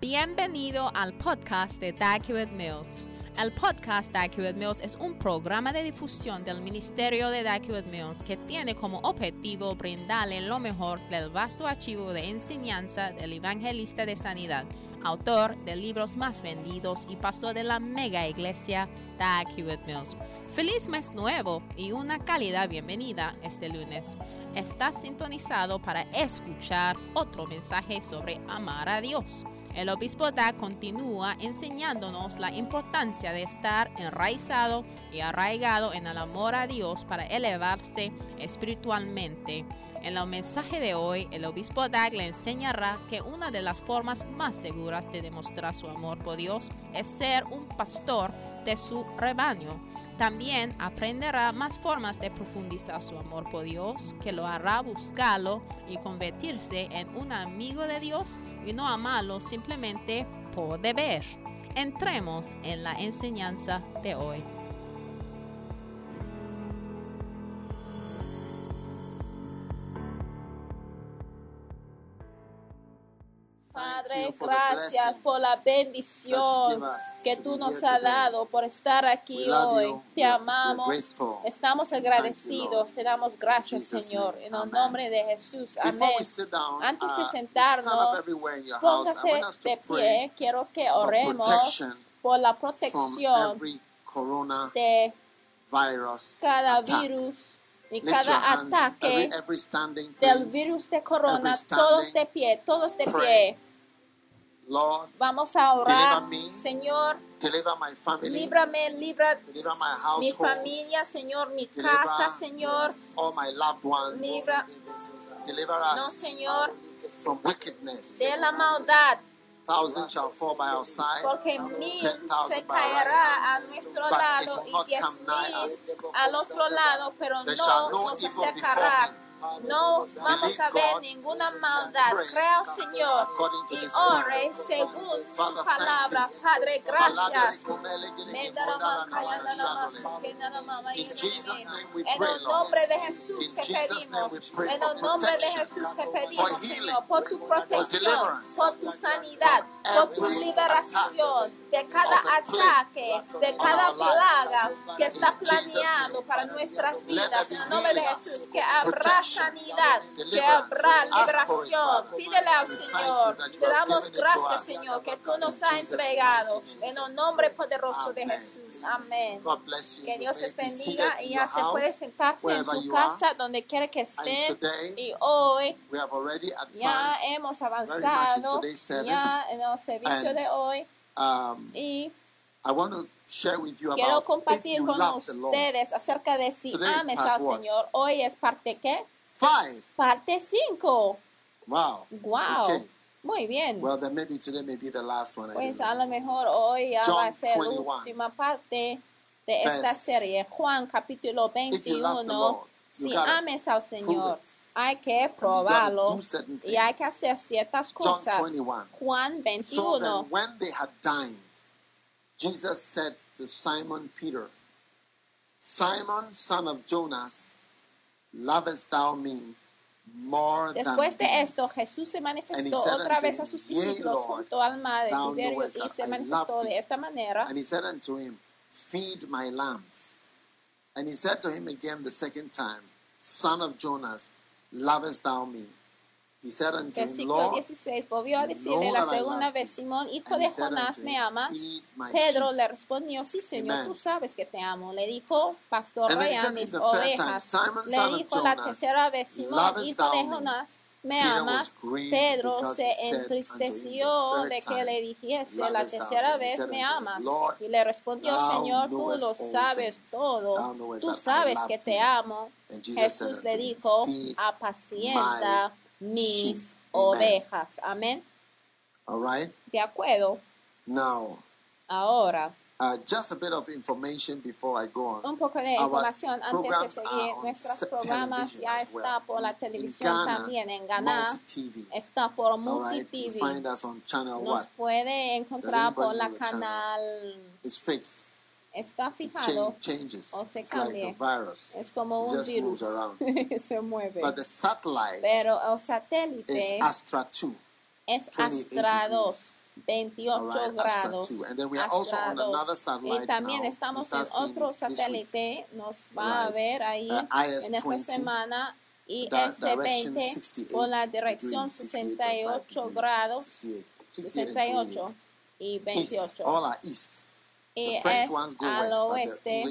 Bienvenido al podcast de Dacuit Mills. El podcast Dacuit Mills es un programa de difusión del Ministerio de Dacuit Mills que tiene como objetivo brindarle lo mejor del vasto archivo de enseñanza del evangelista de sanidad, autor de libros más vendidos y pastor de la mega iglesia Dacuit Mills. Feliz mes nuevo y una cálida bienvenida este lunes. Estás sintonizado para escuchar otro mensaje sobre amar a Dios. El obispo Da continúa enseñándonos la importancia de estar enraizado y arraigado en el amor a Dios para elevarse espiritualmente. En el mensaje de hoy, el obispo Dag le enseñará que una de las formas más seguras de demostrar su amor por Dios es ser un pastor de su rebaño. También aprenderá más formas de profundizar su amor por Dios, que lo hará buscarlo y convertirse en un amigo de Dios y no amarlo simplemente por deber. Entremos en la enseñanza de hoy. Padre, gracias por la bendición que tú nos has dado por estar aquí hoy. Te amamos. Estamos agradecidos. Te damos gracias, Señor. En el nombre de Jesús. Amén. Antes de sentarnos, póngase de pie. Quiero que oremos por la protección de cada virus y cada ataque del virus de corona, todos de pie, todos de pie. Vamos a orar, Señor. Líbrame, libra mi familia, Señor, mi casa, Señor. Libra, no, Señor, de la maldad. Porque mil se caerá a nuestro lado y diez mil al otro lado, pero no nos acercará. No vamos a ver ninguna maldad. Creo, Señor, y ore según su palabra. Padre, gracias. En el nombre de Jesús te pedimos. En el nombre de Jesús te pedimos, Señor, por tu protección, por tu sanidad, por tu liberación de cada ataque, de cada plaga que está planeando para nuestras vidas. En el nombre de Jesús, que habrá sanidad, que habrá liberación. Pídele al Señor. Te damos gracias, Señor, que tú nos has entregado en el nombre poderoso de Jesús. Amén. Que Dios les bendiga y ya se puede sentarse en su casa donde quiera que estén. Y hoy ya hemos avanzado ya en el servicio de hoy. Y Quiero compartir con ustedes acerca de si ames al Señor. Hoy es parte qué? Five. Parte 5. Wow. Wow. Okay. Muy bien. Well, then maybe today may be the last one. Pues a lo mejor hoy ya John va a ser la 21. última parte de esta Verse. serie. Juan capítulo If you love the 21. Lord, you Si ames al Señor, hay que probarlo y hay que hacer ciertas John cosas. 21. Juan So 21. then, when they had dined, Jesus said to Simon Peter, Simon, son of Jonas, lovest thou me more Después than de esto? Jesús se And he manifestó said otra vez him, a sus discípulos junto al mar de y se manifestó de esta manera. And he said unto him, Feed my lambs. And he said to him again the second time, Son of Jonas, lovest thou me? He said unto Versículo Lord, 16 volvió a decirle la segunda vez, Simón, hijo de Jonás, ¿me amas? Pedro le respondió, sí, Señor, tú sabes que te amo. Le dijo, pastor, And then he a said mis ovejas. Le dijo la tercera vez, Simón, hijo de? Jonás, ¿me amas? Pedro se entristeció de que le dijese la "Lovest thou tercera me?" He vez, ¿me amas? "Lord, Y le respondió, Señor, tú lo sabes todo. Tú sabes que te thee." amo. Jesús le dijo, "Feed apacienta mis sheep." Amen. ovejas. Amén. All right? De acuerdo. Now, Ahora, uh, just a bit of information before I go on. un poco de Our información antes de seguir. Nuestros programas ya está por la televisión Ghana, también. En Ghana está por Multi right? TV. find us on channel Nos what? puede encontrar por la canal. It's fixed. Está fijado. changes. o se It's like a. Es como un virus. Se mueve. But the satellite Pero el is satélite Astra 2. es 28 Astra 2. degrees. 28 all right, grados. 2. And then we are also on 2. another Y satellite también now. You estamos en otro satélite, nos va a Right. ver ahí Uh, en esta IS-20, semana IS-20 68 con la dirección degrees, 68 degrees, grados, 68, 68 and 68 28. y East, 28. all are east. French es al oeste.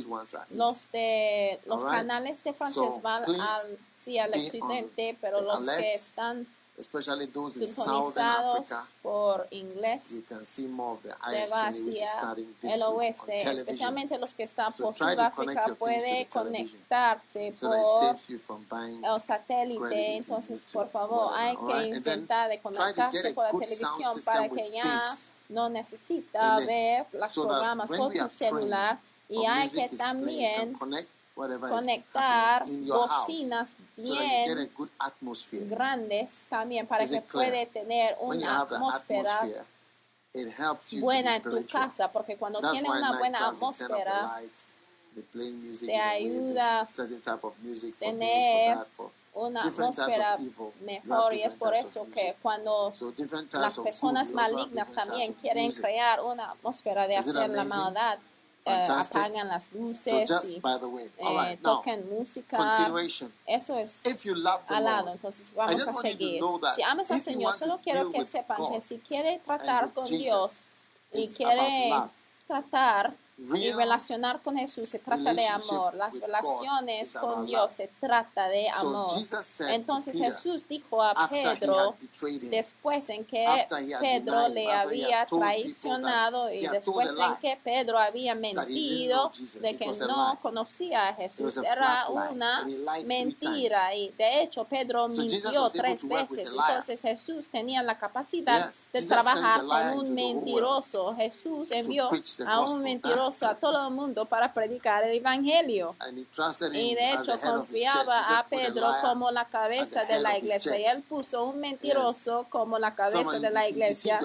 Los de los Alright. canales de francés So, van al, sí, al occidente, pero los que alert. están Especially those in southern Africa, por inglés you can see more of the se va IS-20 which is hacia el oeste, especialmente los que están So por Sudáfrica puede conectarse So por el satélite, entonces por favor hay que? And then intentar de conectarse por la televisión para que ya no necesita ver los so programas por tu celular y hay que también conectar bocinas a bien grandes también para Is que puede tener una atmósfera buena en tu casa porque cuando That's tiene una buena atmósfera te a ayuda this, tener una atmósfera mejor y es por eso que cuando So las personas malignas también quieren crear una atmósfera de hacer la maldad eh, apagan las So luces just y by the way, all eh, right, now toquen música. continuation. eso es If you love the al lado entonces vamos a seguir. si amas al Señor solo quiero que sepan que God si quiere tratar con Jesus, Dios y quiere tratar y relacionar con Jesús se trata de amor. Las relaciones con Dios se trata de amor. Entonces Jesús dijo a Pedro, después en que Pedro le había traicionado y después en que Pedro había mentido de que no conocía a Jesús. Era una mentira y de hecho Pedro mintió tres veces. Entonces Jesús tenía la capacidad de trabajar con un mentiroso. Jesús envió a un gospel. Mentiroso a todo el mundo para predicar el evangelio. Y de hecho confiaba a Pedro como la cabeza de la iglesia y él puso un mentiroso como la cabeza de la iglesia.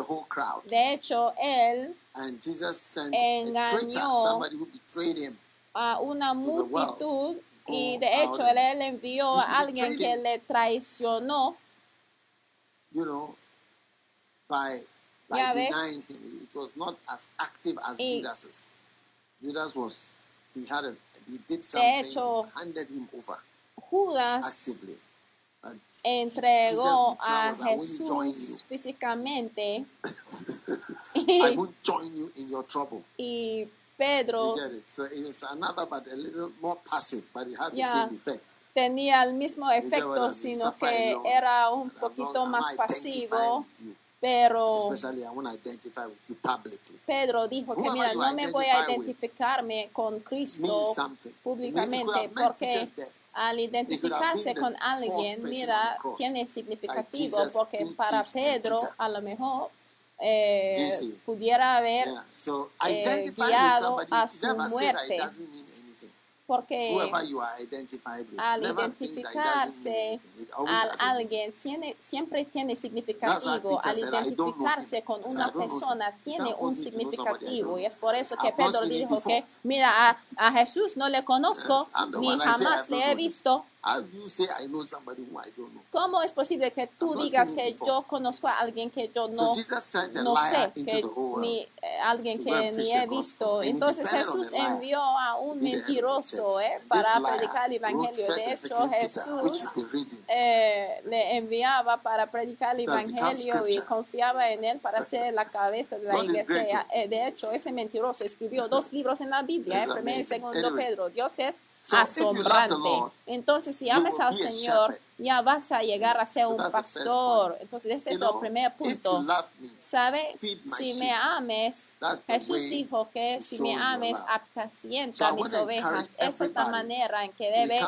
De hecho, él And Jesus sent a traitor, engañó somebody who betrayed him. a una multitud y de hecho él envió a alguien que le traicionó. you know, by denying him. It was not as active as Y- Judas's. Judas was he had a he did something, hecho, he handed him over Judas actively. And entregó a. Jesús físicamente I won't join you in your trouble. y Pedro tenía el mismo efecto, sino que era un poquito más pasivo. Pero Especially, I want to identify with you publicly. Pedro dijo que mira, no me voy a identificarme con Cristo públicamente porque al identificarse con alguien, mira, tiene significativo porque para Pedro a lo mejor eh, pudiera haber, eh, guiado a su muerte. Porque al identificarse al alguien tiene- siempre tiene significativo. Al said, "I don't know identificarse him." con una "I don't know him. persona tiene un significativo. Y es por eso que Pedro dijo que, mira, a, a Jesús no le conozco ni jamás le he visto. How do you say I know somebody who I don't know? ¿Cómo es posible que tú digas que yo conozco a alguien que yo no, no sé, que ni eh, alguien que ni he visto? Entonces Jesús envió a un mentiroso eh, para predicar el evangelio. De hecho, Jesús eh, le enviaba para predicar el evangelio y confiaba en él para ser la cabeza de la iglesia. Eh, de hecho, ese mentiroso escribió dos libros en la Biblia, el primero y segundo. Pedro. Dios es So, asombrante. Lord, Entonces, si amas al Señor, ya vas a llegar a ser So un pastor. Entonces, este You es el primer punto. me, ¿Sabe? Si me ames, Jesús dijo que si me ames, apacienta So mis ovejas. Esa es la manera en que debe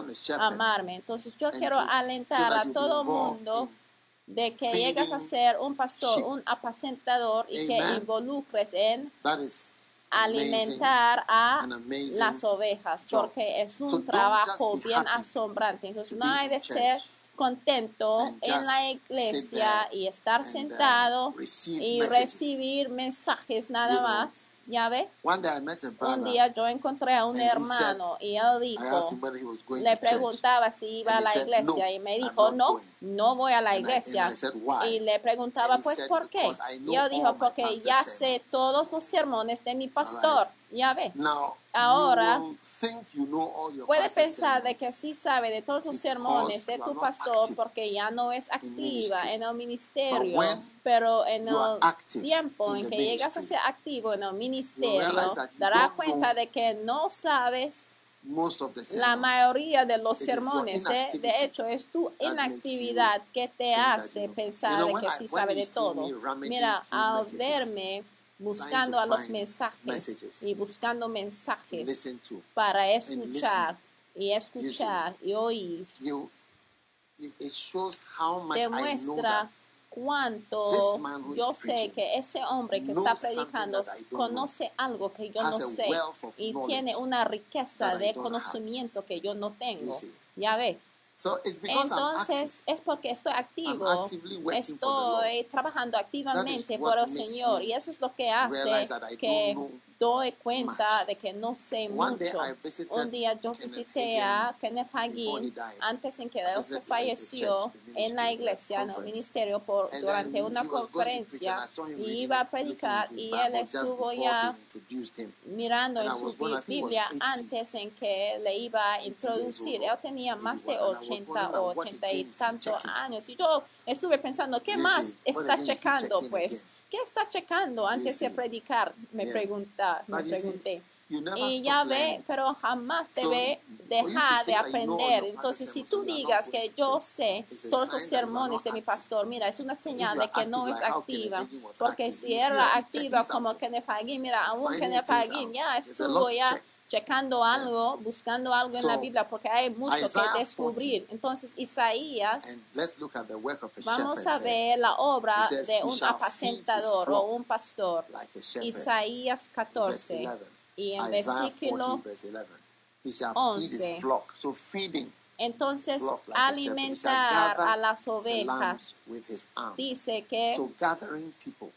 amarme. Entonces, yo quiero alentar a todo mundo de que llegues a ser un pastor, sheep. un apacentador y que involucres en That is alimentar a las ovejas, porque es un trabajo bien asombrante. Entonces to no hay de ser contento en la iglesia y estar uh, sentado y recibir mensajes nada más. Ya ve, un día yo encontré a un hermano y él dijo, le preguntaba si iba a la iglesia "No, y me dijo, no, going." no voy a la iglesia. Y le preguntaba, pues, ¿por qué? "Because I Y all dijo, porque ya sé sermons." todos los sermones de mi pastor. Ya ve. Now, Ahora, you know all your Puede pastor's pensar de que sí sabe de todos los Because sermones de tu pastor porque ya no es activa en el ministerio, pero en el tiempo en que llegas a ser activo en el ministerio, darás cuenta de que no sabes Most of the la mayoría de los It sermones. ¿eh? De hecho, es tu inactividad que te hace pensar You know, de que I- sí sabe de todo. Mira, al verme buscando a los mensajes y buscando mensajes para escuchar y escuchar y oír, demuestra cuánto yo sé que ese hombre que está predicando conoce algo que yo no sé y tiene una riqueza de conocimiento que yo no tengo. Ya ve. So it's because I'm active. Entonces es porque estoy activo, I'm actively working for the estoy trabajando activamente por el Señor. y eso es lo que hace realize that I que doy cuenta much. de que no sé One mucho. Un día yo visité a Kenneth Hagin antes en que él se falleció en la iglesia, en el ministerio, por, durante una conferencia y iba a predicar y él estuvo ya mirando And en su Biblia 80, antes en que le iba a 80 introducir. Él tenía más de 81, and I was 80 wondering o what 80 y tantos años. Y yo estuve pensando, ¿qué más está checando? Pues? ¿Qué está checando antes de predicar? Me Yeah. pregunta, me But you see, pregunté. You Y ya ve, learning. pero jamás So, you to dejar de aprender. Entonces, si tú digas que yo sé todos los sermones de mi pastor, mira, es una señal de que no es activa. Porque si era activa como. Kenneth Hagin, mira, aún Kenneth Hagin ya estuvo ya. Checando algo, buscando algo en la So, Biblia, porque hay mucho Isaiah que descubrir. Entonces, Isaías, a vamos a ver la obra says, de "He un apacentador o un pastor. like a. Isaías Verse 14 11. y en Isaiah versículo 40, verse 11. He shall feed 11. his flock. So feeding Entonces, flock like a alimentar gather a las ovejas. Dice que, So gathering people.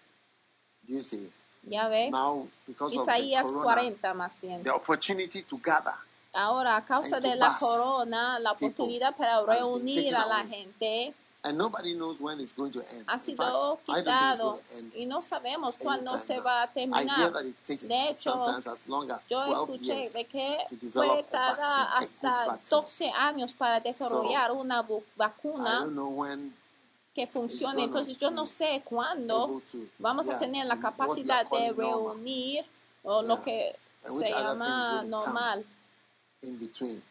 Do you see? Ya ve, Now, because of the Isaías corona, 40 más bien. the opportunity to gather Ahora, a causa de la corona, la oportunidad para reunir a la gente and nobody knows when it's going to end. ha sido fact, quitado y no sabemos cuándo se now. va a terminar. De hecho, sometimes as long as Yo 12 escuché de que puede tardar hasta vaccine. 12 años para desarrollar una I vacuna don't know when que funcione. Entonces yo no sé cuándo vamos a tener la capacidad de reunir o lo que se llama normal.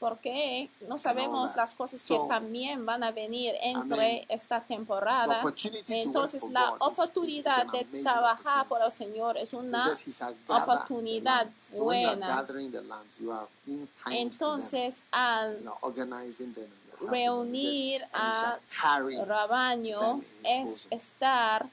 Porque no sabemos las cosas que también van a venir entre esta temporada. Entonces la oportunidad de trabajar por el. Señor es una oportunidad buena. entonces al Reunir a his es estar?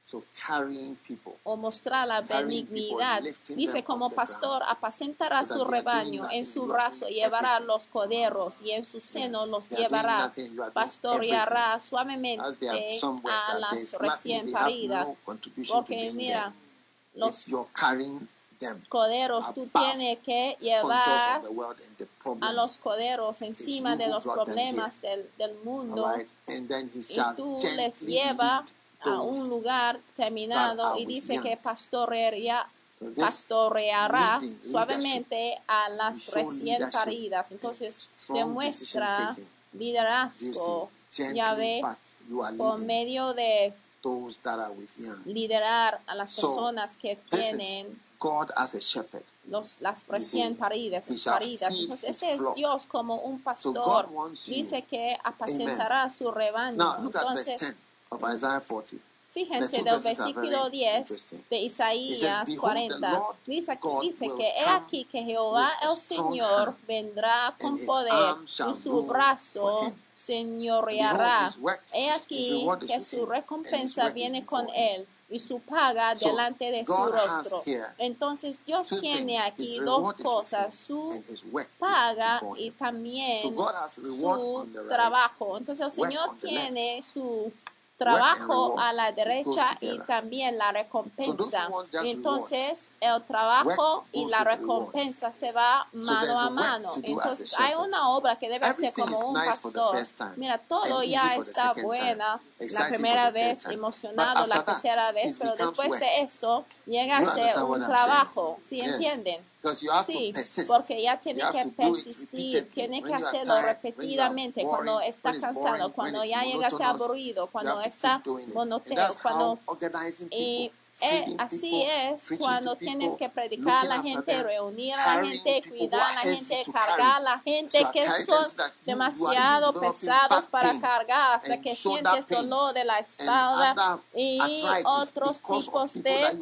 So carrying people. o mostrar la benignidad. people, Dice como pastor, apacentará So su rebaño, en su brazo llevará los coderos y en su seno Yes, los llevará. Pastoreará suavemente a las recién paridas. Porque mira, los carrying them. Coderos tú tienes que llevar a los coderos encima de los problemas del, del mundo. Right? Y tú les llevas a un lugar terminado y dice que pastorearía, pastoreará suavemente a las recién paridas. Entonces demuestra liderazgo, ya ve, por medio de those that are with young. liderar a las So, personas que This is tienen God as a shepherd. los, las recién paridas, he shall paridas. feed Entonces his ese es. Dios como un So pastor. God wants you. Dice que apacentará su rebaño. Now look at verse Entonces 10 of Isaiah 40. Fíjense del versículo very 10 interesting. de Isaías says, "Behold, the 40. Lord Dice, dice que he aquí que Jehová el Señor vendrá con poder y su brazo señoreará. Behold, his work, He his- his aquí reward is que with su him, and his recompensa work is viene con before him. él y su paga So, delante de su trabajo a la derecha y también la recompensa. Entonces, el trabajo y la recompensa se va mano a mano. Entonces, hay una obra que debe ser como un pastor. Mira, todo ya está buena la primera vez emocionado, la tercera vez, pero después de esto llega a ser un trabajo, ¿sí entienden? Sí, porque ya tiene que persistir, tiene que hacerlo repetidamente cuando está cansado, cuando ya llega a ser aburrido, cuando está monoteo, cuando... Y eh, así es cuando tienes que predicar a la gente, reunir a la gente, cuidar a la gente, cargar a la gente que son demasiado pesados para cargar hasta que sientes dolor de la espalda y otros tipos de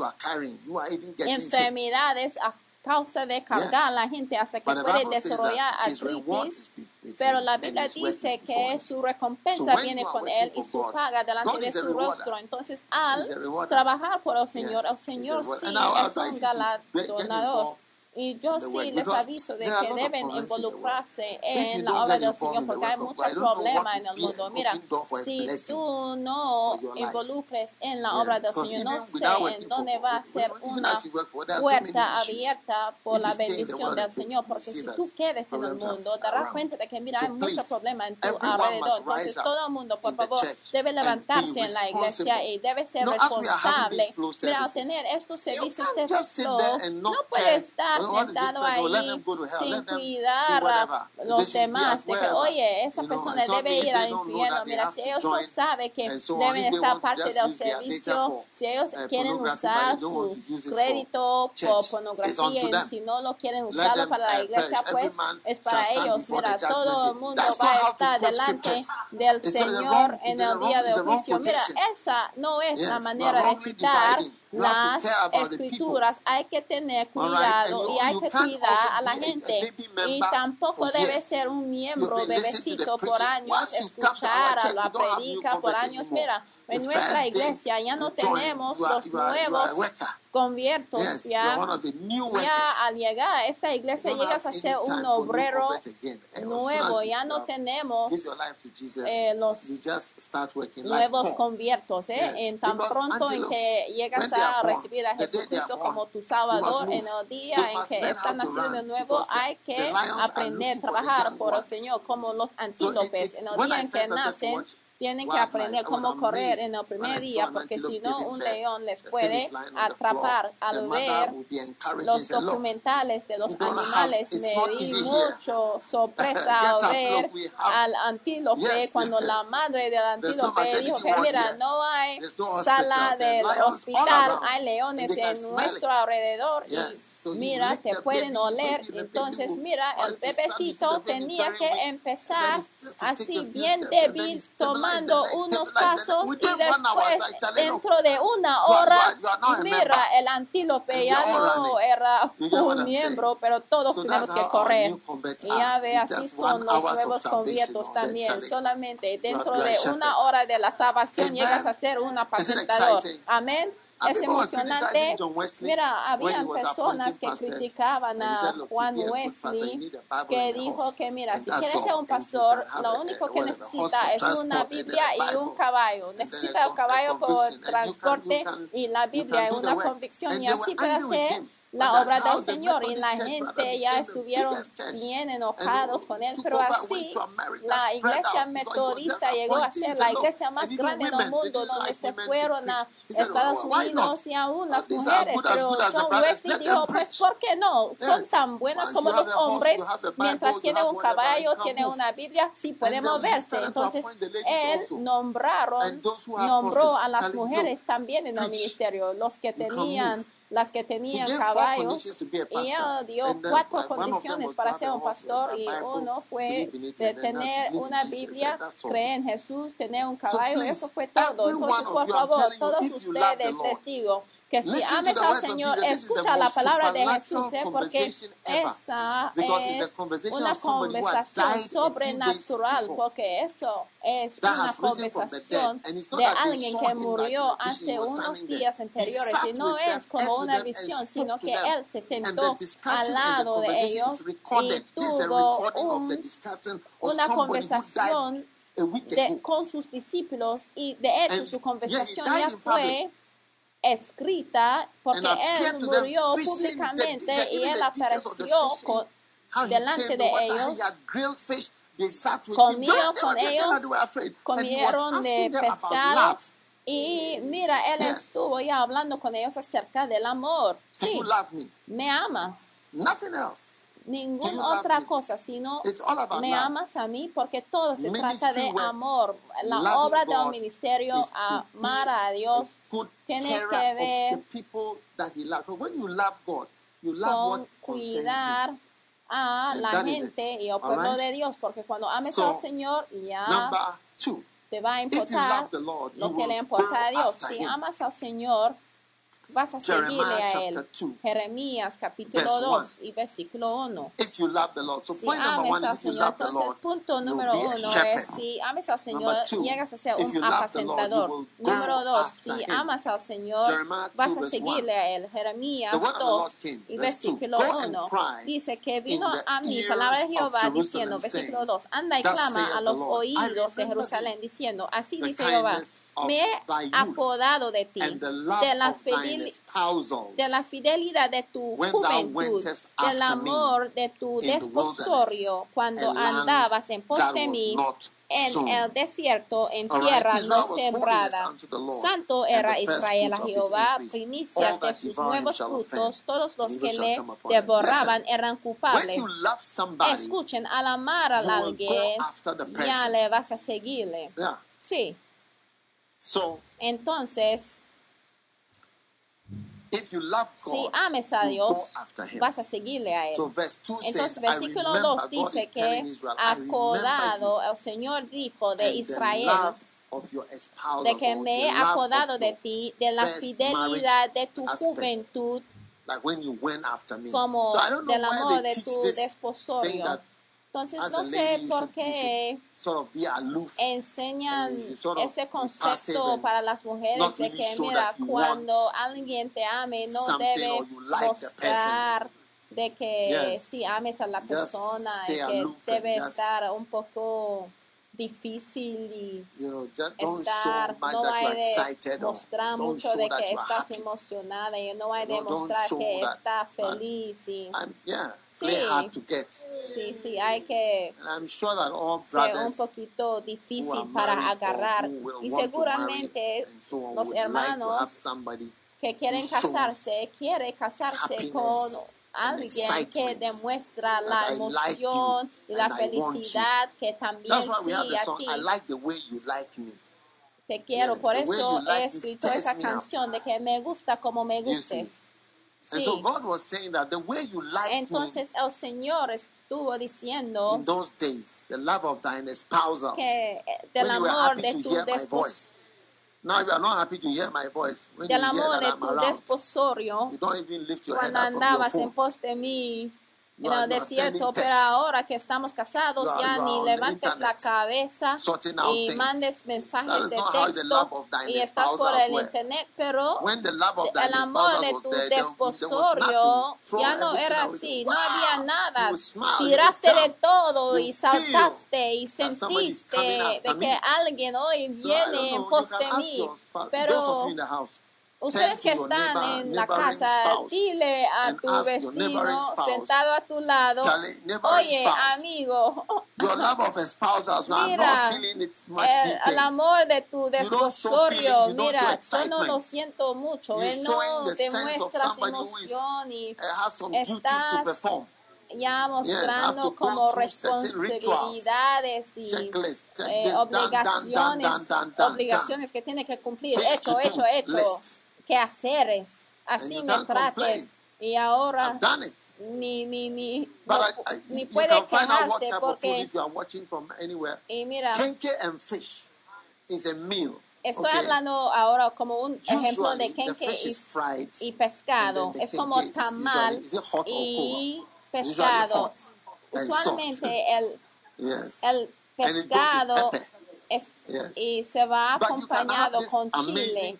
enfermedades a causa de cargar a la gente hasta que puede desarrollar artritis. Pero la Biblia dice que su recompensa viene con él y su paga delante de su rostro. Entonces, al trabajar por el Señor, el Señor sí es un galardonador. Y yo sí les aviso de que deben involucrarse en la obra del Señor porque hay muchos problemas en el mundo. Mira, si tú no involucres en la obra del Señor, no sé en dónde va a ser una puerta abierta por la bendición del Señor. Porque si tú quedes en el mundo, darás cuenta de que, mira, hay muchos problemas en tu alrededor. Entonces, todo el mundo, por favor, debe levantarse en la iglesia y debe ser responsable. Mira, al tener estos servicios de flow, no puede estar sentado ahí sin cuidar a los demás, de que, oye, esa persona debe ir al infierno. Mira, si ellos no saben que deben estar parte del servicio, si ellos quieren usar su crédito por pornografía, y si no lo quieren usarlo para la iglesia, pues es para ellos. Mira, todo el mundo va a estar delante del Señor en el día del juicio. Mira, esa no es la manera de citar las escrituras. Hay que tener cuidado y hay que cuidar a la gente. Y tampoco debe ser un miembro bebecito por años, escuchar a la predica por años. Mira, en nuestra iglesia ya no tenemos los nuevos conviertos, ya, ya al llegar a esta iglesia llegas a ser un obrero nuevo, ya no tenemos eh, los nuevos conviertos, eh, en tan pronto en que llegas a recibir a Jesucristo como tu Salvador, en el día en que están naciendo de nuevo, hay que aprender, a trabajar por el Señor como los antílopes, en el día en que nacen tienen que aprender cómo correr en el primer día, porque si no, un león les puede atrapar. Al ver los documentales de los animales, me di mucho sorpresa al ver al antílope cuando la madre del antílope dijo que mira, no hay sala del hospital hay leones en nuestro alrededor. Y mira, te pueden oler. Entonces, mira, el bebecito tenía que empezar así bien débil, tomando unos pasos y después, dentro de una hora, mira, el antílope ya no era un miembro, pero todos tenemos que correr. Y ya ve, así son los nuevos conviertos también. Solamente dentro de una hora de la salvación llegas a ser una la. Amén. Es emocionante. Mira, había personas que criticaban a Juan Wesley, que dijo que, mira, si quieres ser un pastor, lo único que necesita es una Biblia y un caballo. Necesita un caballo por transporte y la Biblia es una convicción y así puede ser la obra del Señor. Y la gente ya estuvieron bien enojados con él. Pero así la iglesia metodista llegó a ser la iglesia más grande del mundo, donde se fueron a Estados Unidos y aún las mujeres. Pero John Wesley dijo, pues ¿por qué no? Son tan buenas como los hombres. Mientras tienen un caballo, tienen una Biblia, sí pueden moverse. Entonces él nombraron, nombró a las mujeres también en el ministerio, los que tenían las que tenían caballos. Y él dio cuatro condiciones para ser un pastor y uno fue de tener una Biblia, creer en Jesús, tener un caballo, eso fue todo. Entonces, por favor, todos ustedes digo que si ames al Señor, escucha la palabra de Jesús, ¿eh? porque esa Because it's the es conversation una conversación sobrenatural, porque eso es una conversación de alguien que murió hace unos días anteriores, with them, es como una visión, sino que él se sentó al lado de ellos y tuvo un una conversación de- con sus discípulos y de hecho su conversación ya fue escrita porque él murió públicamente the- y él apareció con- delante de ellos, comió con ellos, comieron de pescado y mira, él Yes. estuvo ya hablando con ellos acerca del amor. Sí, me? me amas. Nothing else. Ninguna otra me? cosa, sino me love. amas a mí porque todo se trata de work, amor. La obra del God ministerio, amar a Dios, tiene que ver con cuidar a la gente y al pueblo right? de Dios, porque cuando ames So, al Señor, ya two, te va a importar Lord, lo que le importa a Dios. Si him. amas al Señor, vas a seguirle a Él. chapter 2, Jeremías capítulo verse 2 1. y versículo 1. If you love the Lord. So Si ames al Señor, entonces punto número uno es si ames al Señor, two, llegas a ser un Lord, apacentador. Número dos, si amas al Señor, Jeremiah 2 vas a seguirle a Él. Jeremías The word of the 2 Lord came, y versículo Go and 1 cry dice que vino a mí palabra de Jehová diciendo, versículo saying, 2, anda y clama a los oídos de Jerusalén diciendo, así dice Jehová, me he acordado de ti, de la, espousals. De la fidelidad de tu juventud, del amor de tu desposorio, cuando andabas en pos de mí en el desierto, en tierra no sembrada. Santo era Israel a Jehová, primicias de sus nuevos frutos, todos los que le devoraban eran culpables. Escuchen, al amar a you will go alguien, ya le vas a seguirle. Sí, entonces, if you love si God, ames a Dios, go after him. vas a seguirle a Él. So verse 2 Entonces, says, versículo remember, 2 God dice que Israel, acordado, el Señor dijo de Israel, de que me he acordado de ti, de la fidelidad de tu aspect. juventud, like when you went after me. como so I don't know del why amor they de teach tu desposorio. Entonces, as no sé lady por qué sort of enseñan you sort of este concepto para las mujeres de que, mira, cuando alguien te ame, no debe like mostrar de que Yes. si ames a la persona que aloof debe estar un poco difícil y You know, estar, no hay de mostrar mucho de que estás happy. emocionada y no hay de No, mostrar que that- está that- feliz y yeah, Sí. play hard to get. sí, sí, hay que sure ser un poquito difícil para agarrar y seguramente so los like hermanos somebody que quieren casarse, quiere casarse con alguien que demuestra la emoción y la felicidad que también the a ti I like the way you like me. te quiero. Por eso he escrito esa canción de que me gusta como me gustes. And Sí. so God was saying that the way you like Entonces el Señor estuvo diciendo in those days, the love of thine espousals, que eh, del amor de tu despos voice. Now you are not happy to hear my voice. When del you hear that I'm around, you don't even lift your head up from your phone. En el desierto, pero ahora que estamos casados ya ni levantes la cabeza y mandes mensajes de texto y estás por el internet, pero el amor de tu desposorio ya no era así, no había nada. Tiraste de todo y saltaste y sentiste de que alguien hoy viene en pos de mí. Pero Ustedes que están neighbor- en la casa, spouse. dile a tu vecino spouse, sentado a tu lado, Charlie, oye spouse, amigo, your love of Mira, not feeling it much el, these el days. amor de tu desposorio, mira, yo no lo siento mucho, You're él showing no is- emoción y to estás ya mostrando como responsabilidades y Checklist, eh, obligaciones, obligaciones que tiene que cumplir, hecho, hecho, lists. que haceres, así me trates y ahora ni ni ni no I, I, ni puede quejarse porque y mira Kenke and fish is a meal. estoy okay? hablando ahora como un ejemplo de Usually, kenke y, fried. y pescado the es como tamal usually- y? Usually pescado usualmente el Yes. el pescado. Es- Yes. y se va But acompañado con chile.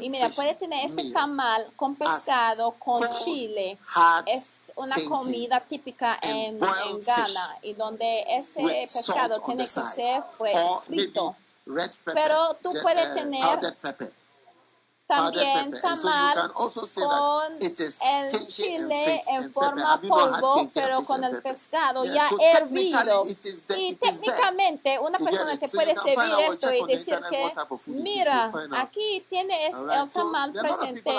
Y mira, puede tener este tamal con pescado con chile. Es una comida típica en, en Ghana y donde ese pescado tiene que ser frito. Pero tú puedes uh, tener También tamal con el chile en forma polvo, pero con el pescado ya hervido. Y técnicamente una persona te So puede servir esto y decir que, mira, aquí tienes el tamal presente,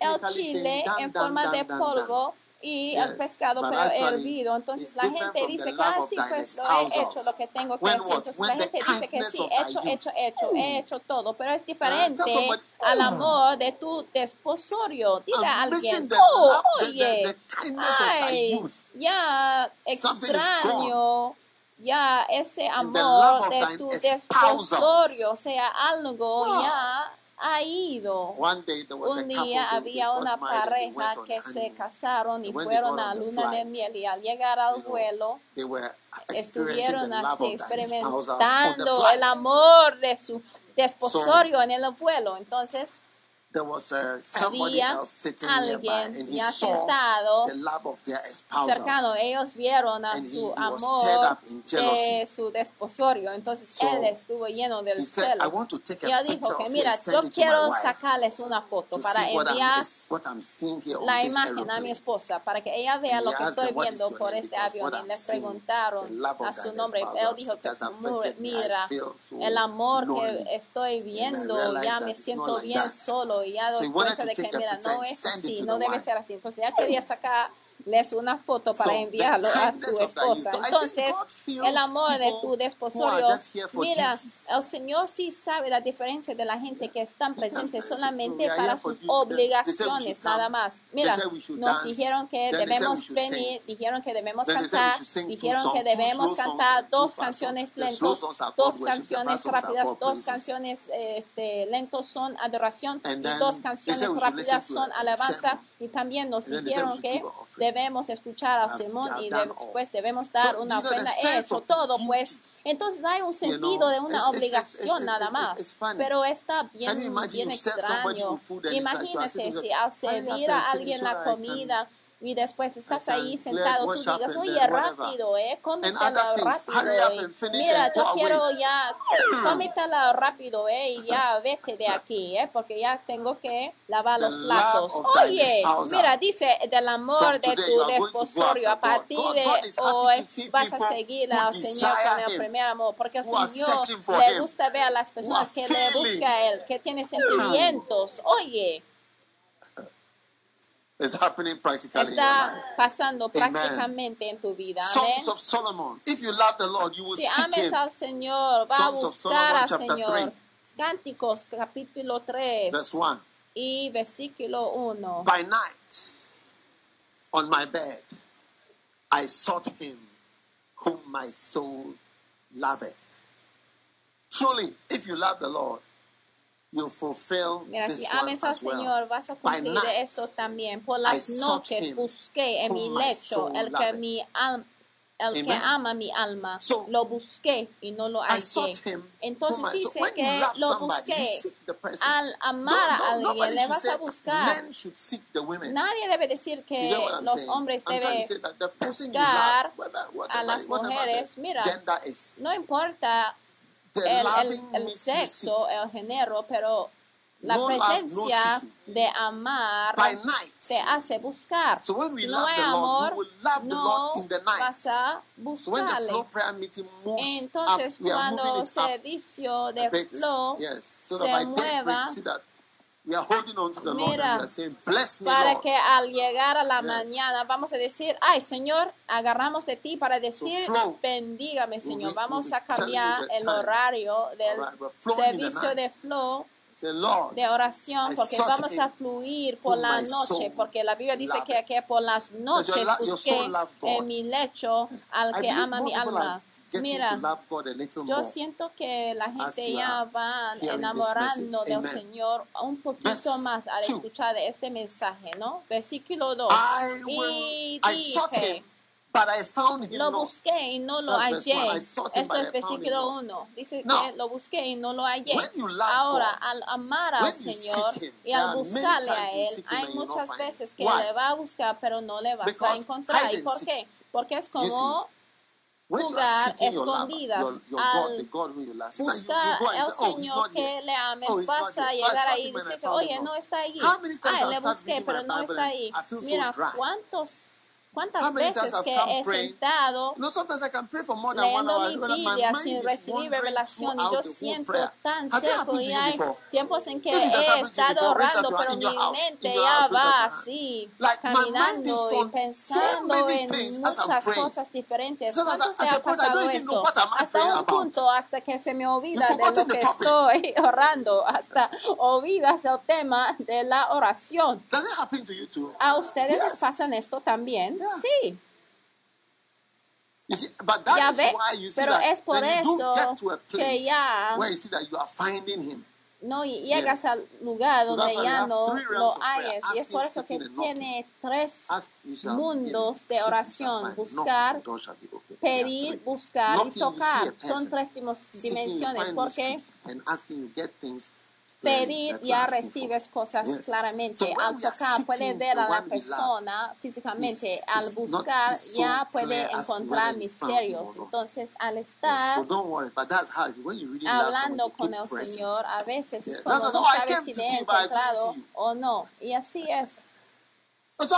el chile en forma de polvo y el Yes, pescado but pero actually, hervido. Entonces la gente dice love ah, sí, pues lo he hecho lo que tengo que hacer. Entonces la gente dice que sí, hecho, hecho, hecho, he hecho todo, pero es diferente tell somebody, al "Oh." amor de tu desposorio. Dile a I'm missing alguien, the oh, love, the- the- oye, ay, ya extraño, ya ese amor de tu desposorio, o sea, algo Wow. ya ha ido. Un día había una pareja que se casaron y fueron a the luna de miel y al llegar al vuelo estuvieron así experimentando el amor de su desposorio en el vuelo. Entonces There was uh, somebody había else sitting nearby, and he ya saw sentado the love of their espousals. cercano. Ellos vieron a And he- su he was amor stirred up in jealousy. de su desposorio. Entonces So, él estuvo lleno del He said, "I celo. want to take Y a él dijo que mira, yo send it to my quiero wife sacarles una foto to para see what I'm, enviar is, what I'm seeing here la this imagen a mi aeroplane." esposa para que ella vea And lo he que asked estoy her, "What is viendo your por name?" este Because avión what y I'm le seeing, preguntaron the love of a su nombre. Él dijo it que has "Mu- affected me. I mira, feel so el amor lonely." que estoy viendo realized ya that me it's siento like bien that. solo y ya So to de que mira, no es así, no debe ser así. Entonces ella quería sacarles una foto para enviarlo a su esposa. Entonces, el amor de tu desposorio, mira, el Señor sí sabe la diferencia de la gente que están presentes solamente para sus obligaciones, nada más. Mira, nos dijeron que debemos venir, dijeron que debemos cantar, dijeron que debemos cantar dos canciones are dos canciones rápidas, dos canciones este, lentos son adoración y dos canciones rápidas son alabanza. Y también nos dijeron que debemos escuchar sermón I've y después debemos dar una ofrenda. The todo, pues. Entonces hay un sentido de una obligación nada más. Pero está bien, bien extraño. sitting si al "Hurry up servir a alguien la comida y después estás ahí sentado, tú digas, oye, and whatever." rápido, eh, cómetela rápido. eh. Mira, yo quiero ya, cómetela rápido, eh, y ya vete de aquí, eh, porque ya tengo que lavar los platos. Oye, mira, dice del amor de tu desposorio. A partir de hoy vas a seguir al Señor con el primer amor, porque el Señor le gusta ver a las personas que le feeling. busca a Él, que tiene sentimientos. Oye, It's happening practically in your está life. pasando Amen. prácticamente en tu vida. Songs of Solomon. If you love the Lord, you will Si seek ames Him. al Señor, va Songs of buscar Solomon, al chapter Señor. three. Cánticos, capítulo 3 Verse 1. y versículo 1. By night, on my bed, I sought him whom my soul loveth. Truly, if you love the Lord, you fulfill Mira, this si one ames al as well. Señor, vas a By cumplir night, eso también. Por I las sought noches him busqué en mi lecho el que mi alma el que Amen. ama mi alma, So, lo busqué y no lo I hallé. Entonces I- so dice when you que love lo somebody, you busqué. seek the person. Al amar Don't- a don't- alguien, le vas a buscar. Men should seek the women. Nadie debe decir que You I'm los saying? hombres deben buscar love, whether, a whatever, las mujeres. Mira, no importa el, el, el sexo, el género, pero la presencia de amar te hace buscar. So when we si no love hay the Lord, amor, we will love the no Lord in the night. vas a So when the buscarle. flow prayer meeting moves Entonces, cuando servicio a de flow Yes, so se mueva, daybreak, see that we are holding on to the Lord Mira, and we are saying, bless me, para Lord. que al llegar a la Yes. mañana vamos a decir, ay Señor, agarramos de ti para decir, flow. bendígame We'll Señor. be- Vamos we'll a cambiar el horario del the servicio de flow de oración porque vamos a fluir por la noche porque la Biblia dice que, que por las noches busqué en mi lecho al que ama mi alma. Mira, yo siento que la gente ya va enamorando del. Señor un poquito más al escuchar de este mensaje, ¿no? Versículo 2. I will, Y dije, but I found him Lo not. busqué y no lo That's hallé. Esto es versículo not. 1. Dice Now, que lo busqué y no lo hallé. Ahora, God, al amar al Señor him, y al buscarle a Él, hay muchas veces que Why? le va a buscar, pero no le vas a Because encontrar. hide ¿Y por qué? Porque es como your lover, escondidas your, your al God, God buscar al oh, Señor que le ames, Oh, vas a. So llegar ahí y decir, found oye, no está Ay, I've le busqué, pero no está ahí. Mira. ¿cuántos, ¿cuántas veces que he sentado leyendo mi Biblia sin recibir revelación y yo siento tan seco y hay tiempos en que he estado orando, pero mi mente ya up va así, caminando y pensando en muchas cosas diferentes. ¿Cuántos te ha pasado esto? Hasta un punto, hasta que se me olvida de lo que estoy orando, hasta olvidas el tema de la oración. ¿A ustedes les pasan esto también? Yeah. Sí. You see, but that Ya is ve, why you see pero that es por when you do eso get to a que ya where you see that you are finding him. no llegas Yes. al lugar So donde ya no lo hayes. Y es por eso que tiene tres Ask, mundos de oración. Buscar, pedir, buscar y Knocking, tocar. Son tres dimensiones. Porque pedir ya recibes cosas Yes. claramente. So Al tocar puede ver a la persona físicamente. Al buscar so ya puede encontrar misterios. Entonces, al Yes, estar so don't worry, but that's how it is. When you really love someone, hablando con el pressing. Señor, a veces Yeah. es cuando no sabes si le he encontrado o no. Y así es. Porque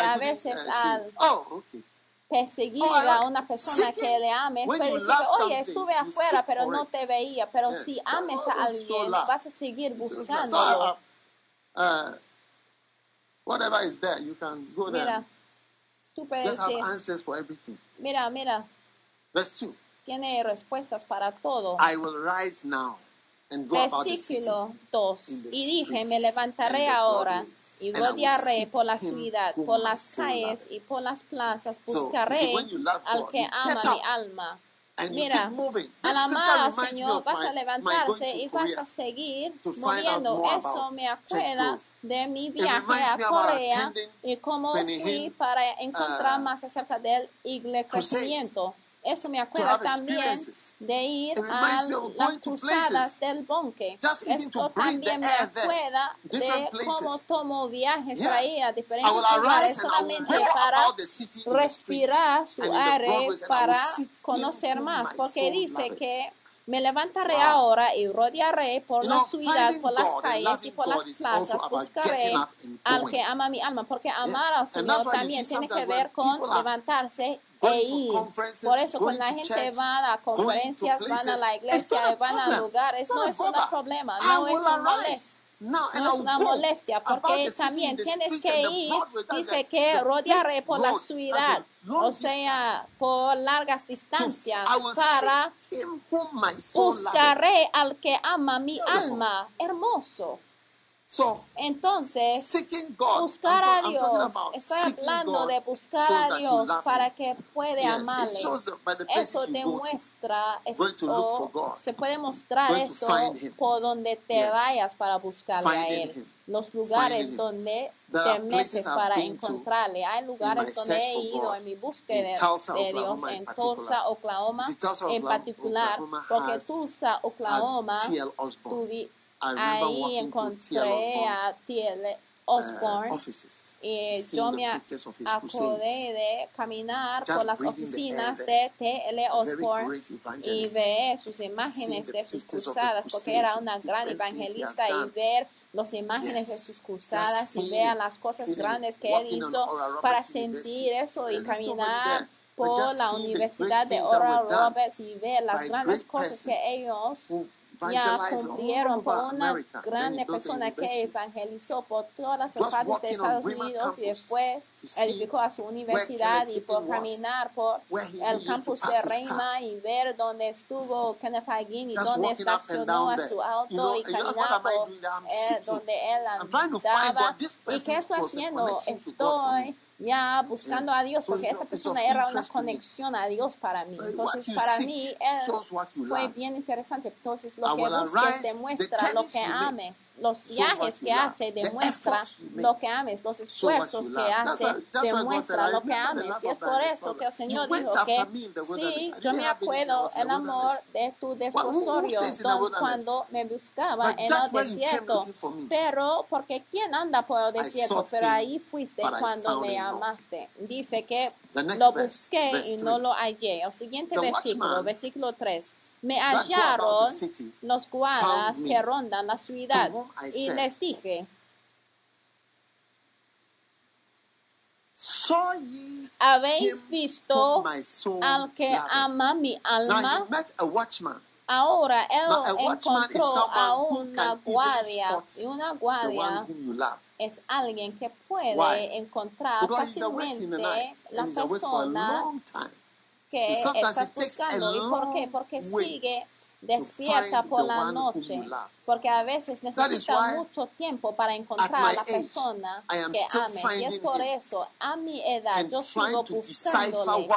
a veces al-. Oh, okay. Perseguir Oh, a una persona que le ame when puede you decir, oye, estuve afuera, pero no te veía. Pero si ames a alguien, vas a seguir buscándolo. uh, uh, whatever is there, you can go there. Mira, tú puedes Just have answers for everything. mira, mira, Verse 2. tiene respuestas para todo. I will rise now Versículo 2. in the Y dije, me levantaré ahora y rodearé por la ciudad, por las calles y por las plazas. Buscaré al que ama mi alma. Mira, al amar al Señor vas a levantarse y vas a seguir moviendo. Eso me acuerda de mi viaje a Corea y cómo fui para encontrar uh, más acerca del crecimiento. Eso me acuerda también de ir a las cruzadas del bonque. Esto también me acuerda de cómo tomo viajes para ir a diferentes lugares solamente para respirar su aire para conocer más, porque dice que me levantaré Wow. ahora y rodearé por You la know, ciudad, por las God and calles y por God las plazas. Buscaré al que ama mi alma, porque amar Yes. al Señor también tiene que ver con levantarse e ir. Por eso cuando la gente va a conferencias, van a la iglesia van a lugares, no es un problema, no es un molestia. No es una molestia porque también tienes que ir, dice que rodearé por la ciudad, o sea, por largas distancias, para buscaré al que ama mi alma. Hermoso. So, Entonces, seeking God, buscar I'm, a ta- I'm Dios, about estoy hablando de buscar a Dios para que puede Yes, amarle. Eso demuestra, esto, for God. se puede mostrar esto por donde te Yes. vayas para buscarle a Finding Él. him. Los lugares donde te metes para encontrarle. Hay lugares donde he ido en mi búsqueda Tulsa, de Dios, Oklahoma en. Tulsa, Oklahoma, en particular, Oklahoma porque Tulsa, Oklahoma, tuvi- ahí encontré a T.L. uh, Osborne. offices, y yo me acordé de caminar por las oficinas de T.L. Osborne y ver sus imágenes de sus cruzadas, porque era una gran evangelista, y ver las imágenes de sus cruzadas y ver las cosas grandes que él hizo para sentir eso y caminar por la Universidad de Oral Roberts y ver las grandes cosas que ellos ya cumplieron por una a persona que evangelizó por todas las partes de Estados Unidos y después edificó a su universidad y por caminar por el campus de. Reina y ver dónde estuvo Kenneth Hagin y dónde estacionó a su auto y caminar por eh, donde él andaba. ¿Y qué estoy haciendo? Estoy ya buscando a Dios, porque esa persona era una conexión a Dios para mí. Entonces, para mí, él you fue bien interesante. Entonces, lo que busques demuestra lo que ames. Los viajes que hace demuestra lo que ames. Los esfuerzos que hace demuestra lo que ames. Y es por eso que el Señor dijo que sí, yo me acuerdo el amor de tu desposorio cuando me buscaba en el desierto. Pero, porque ¿quién anda por el desierto? Pero ahí fuiste cuando me Dice que lo busqué y no lo hallé. El siguiente versículo, versículo 3. Me hallaron los guardas que rondan la ciudad y les dije, ¿habéis visto al que ama mi alma? Ahora él encontró a una guardia y una guardia es alguien que puede Why? encontrar Because fácilmente la a persona que estás a buscando. ¿Y por qué? Porque sigue despierta por la noche. Porque a veces necesita mucho tiempo para encontrar a la age, persona am que ame. Y es por eso, a mi edad, yo sigo buscándole